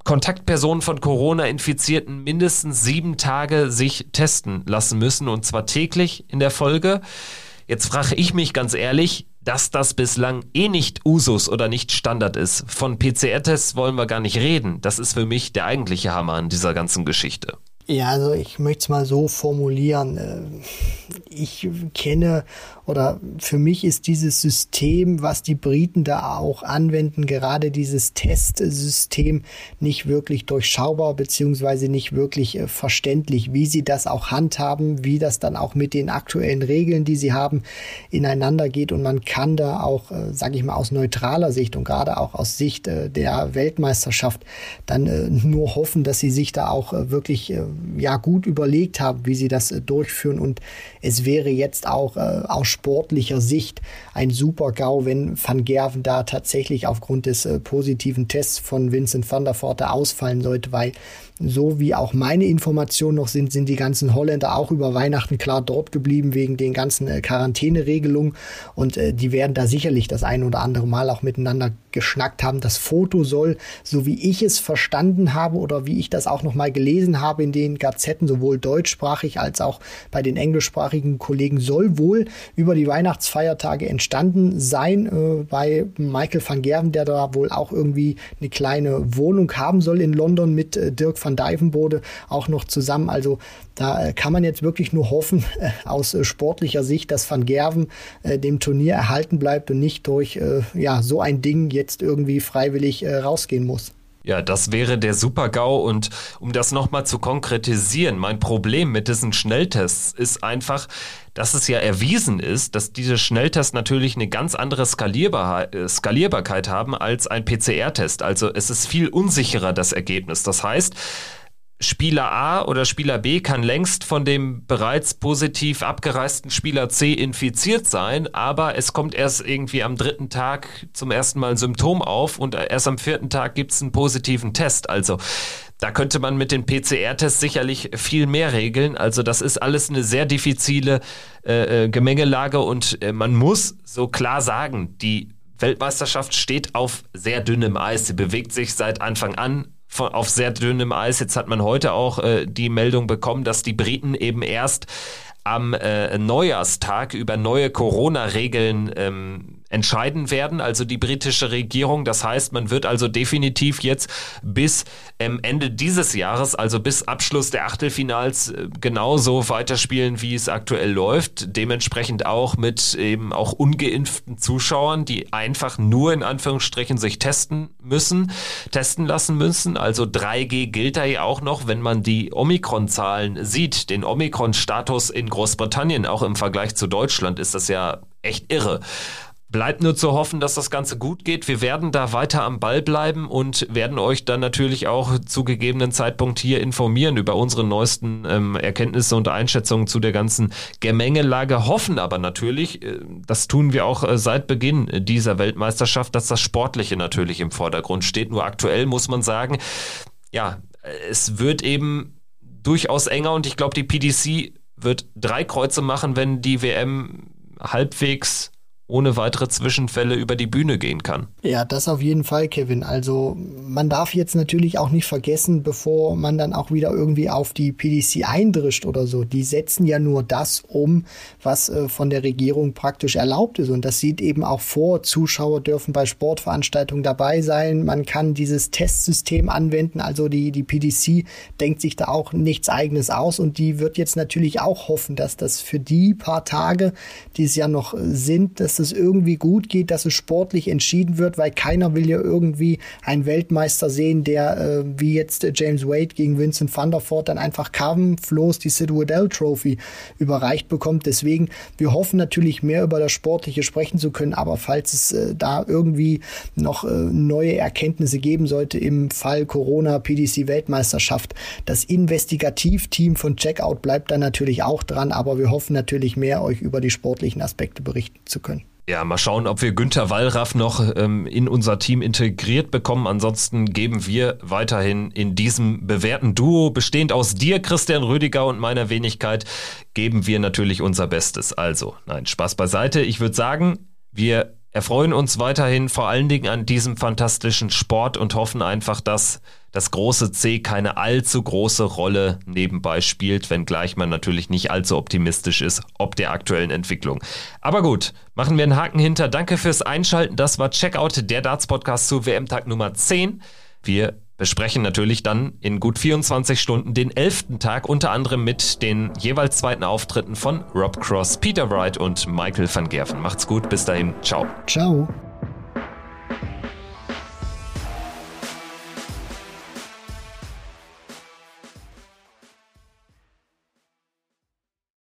Kontaktpersonen von Corona-Infizierten mindestens sieben Tage sich testen lassen müssen und zwar täglich in der Folge. Jetzt frage ich mich ganz ehrlich, dass das bislang eh nicht Usus oder nicht Standard ist. Von PCR-Tests wollen wir gar nicht reden. Das ist für mich der eigentliche Hammer an dieser ganzen Geschichte. Ja, also ich möchte es mal so formulieren. Äh, ich kenne oder für mich ist dieses System, was die Briten da auch anwenden, gerade dieses Testsystem nicht wirklich durchschaubar beziehungsweise nicht wirklich äh, verständlich, wie sie das auch handhaben, wie das dann auch mit den aktuellen Regeln, die sie haben, ineinander geht. Und man kann da auch, äh, sage ich mal, aus neutraler Sicht und gerade auch aus Sicht äh, der Weltmeisterschaft dann äh, nur hoffen, dass sie sich da auch wirklich ja gut überlegt haben, wie sie das durchführen. Und es wäre jetzt auch aus sportlicher Sicht ein super GAU, wenn Van Gerven da tatsächlich aufgrund des äh, positiven Tests von Vincent van der Voorte ausfallen sollte, weil so wie auch meine Informationen noch sind, sind die ganzen Holländer auch über Weihnachten klar dort geblieben wegen den ganzen äh, Quarantäneregelungen und äh, die werden da sicherlich das ein oder andere Mal auch miteinander geschnackt haben. Das Foto soll, so wie ich es verstanden habe oder wie ich das auch noch mal gelesen habe in den Gazetten, sowohl deutschsprachig als auch bei den englischsprachigen Kollegen, soll wohl über die Weihnachtsfeiertage entstanden sein äh, bei Michael van Gerven, der da wohl auch irgendwie eine kleine Wohnung haben soll in London mit äh, Dirk van Dijvenbode auch noch zusammen. Also da äh, kann man jetzt wirklich nur hoffen, äh, aus äh, sportlicher Sicht, dass Van Gerven dem Turnier erhalten bleibt und nicht durch ja, so ein Ding jetzt irgendwie freiwillig rausgehen muss. Ja, das wäre der Super-GAU und um das nochmal zu konkretisieren, mein Problem mit diesen Schnelltests ist einfach, dass es ja erwiesen ist, dass diese Schnelltests natürlich eine ganz andere Skalierbar Skalierbarkeit haben als ein PCR-Test. Also es ist viel unsicherer das Ergebnis. Das heißt, Spieler A oder Spieler B kann längst von dem bereits positiv abgereisten Spieler C infiziert sein, aber es kommt erst irgendwie am dritten Tag zum ersten Mal ein Symptom auf und erst am vierten Tag gibt es einen positiven Test. Also Da könnte man mit den PCR-Tests sicherlich viel mehr regeln. Also das ist alles eine sehr diffizile äh, äh, Gemengelage und äh, man muss so klar sagen, die Weltmeisterschaft steht auf sehr dünnem Eis. Sie bewegt sich seit Anfang an von, auf sehr dünnem Eis. Jetzt hat man heute auch äh, die Meldung bekommen, dass die Briten eben erst am äh, Neujahrstag über neue Corona-Regeln ähm, entscheiden werden, also die britische Regierung. Das heißt, man wird also definitiv jetzt bis ähm, Ende dieses Jahres, also bis Abschluss der Achtelfinals, äh, genauso weiterspielen, wie es aktuell läuft. Dementsprechend auch mit eben auch ungeimpften Zuschauern, die einfach nur in Anführungsstrichen sich testen müssen, testen lassen müssen. Also 3G gilt da ja auch noch, wenn man die Omikron-Zahlen sieht, den Omikron-Status in Großbritannien, auch im Vergleich zu Deutschland, ist das ja echt irre. Bleibt nur zu hoffen, dass das Ganze gut geht. Wir werden da weiter am Ball bleiben und werden euch dann natürlich auch zu gegebenen Zeitpunkt hier informieren über unsere neuesten ähm, Erkenntnisse und Einschätzungen zu der ganzen Gemengelage. Hoffen aber natürlich, äh, das tun wir auch äh, seit Beginn dieser Weltmeisterschaft, dass das Sportliche natürlich im Vordergrund steht. Nur aktuell muss man sagen, ja, es wird eben durchaus enger und ich glaube, die PDC wird drei Kreuze machen, wenn die WM halbwegs ohne weitere Zwischenfälle über die Bühne gehen kann. Ja, das auf jeden Fall, Kevin. Also man darf jetzt natürlich auch nicht vergessen, bevor man dann auch wieder irgendwie auf die PDC eindrischt oder so. Die setzen ja nur das um, was äh, von der Regierung praktisch erlaubt ist. Und das sieht eben auch vor, Zuschauer dürfen bei Sportveranstaltungen dabei sein. Man kann dieses Testsystem anwenden. Also die, die PDC denkt sich da auch nichts eigenes aus. Und die wird jetzt natürlich auch hoffen, dass das für die paar Tage, die es ja noch sind, dass es irgendwie gut geht, dass es sportlich entschieden wird, weil keiner will ja irgendwie einen Weltmeister sehen, der äh, wie jetzt James Wade gegen Vincent van der Voort dann einfach kampflos die Sid Waddell Trophy überreicht bekommt. Deswegen, wir hoffen natürlich mehr über das Sportliche sprechen zu können, aber falls es äh, da irgendwie noch äh, neue Erkenntnisse geben sollte im Fall Corona PDC Weltmeisterschaft, das Investigativteam von Checkout bleibt dann natürlich auch dran, aber wir hoffen natürlich mehr euch über die sportlichen Aspekte berichten zu können. Ja, mal schauen, ob wir Günther Wallraff noch ähm, in unser Team integriert bekommen. Ansonsten geben wir weiterhin in diesem bewährten Duo, bestehend aus dir, Christian Rüdiger und meiner Wenigkeit, geben wir natürlich unser Bestes. Also, nein, Spaß beiseite. Ich würde sagen, wir erfreuen uns weiterhin vor allen Dingen an diesem fantastischen Sport und hoffen einfach, dass das große C keine allzu große Rolle nebenbei spielt, wenngleich man natürlich nicht allzu optimistisch ist, ob der aktuellen Entwicklung. Aber gut, machen wir einen Haken hinter. Danke fürs Einschalten. Das war Checkout, der Darts-Podcast zu WM-Tag Nummer 10. Wir besprechen natürlich dann in gut 24 Stunden den elften Tag, unter anderem mit den jeweils zweiten Auftritten von Rob Cross, Peter Wright und Michael van Gerven. Macht's gut, bis dahin, ciao. Ciao.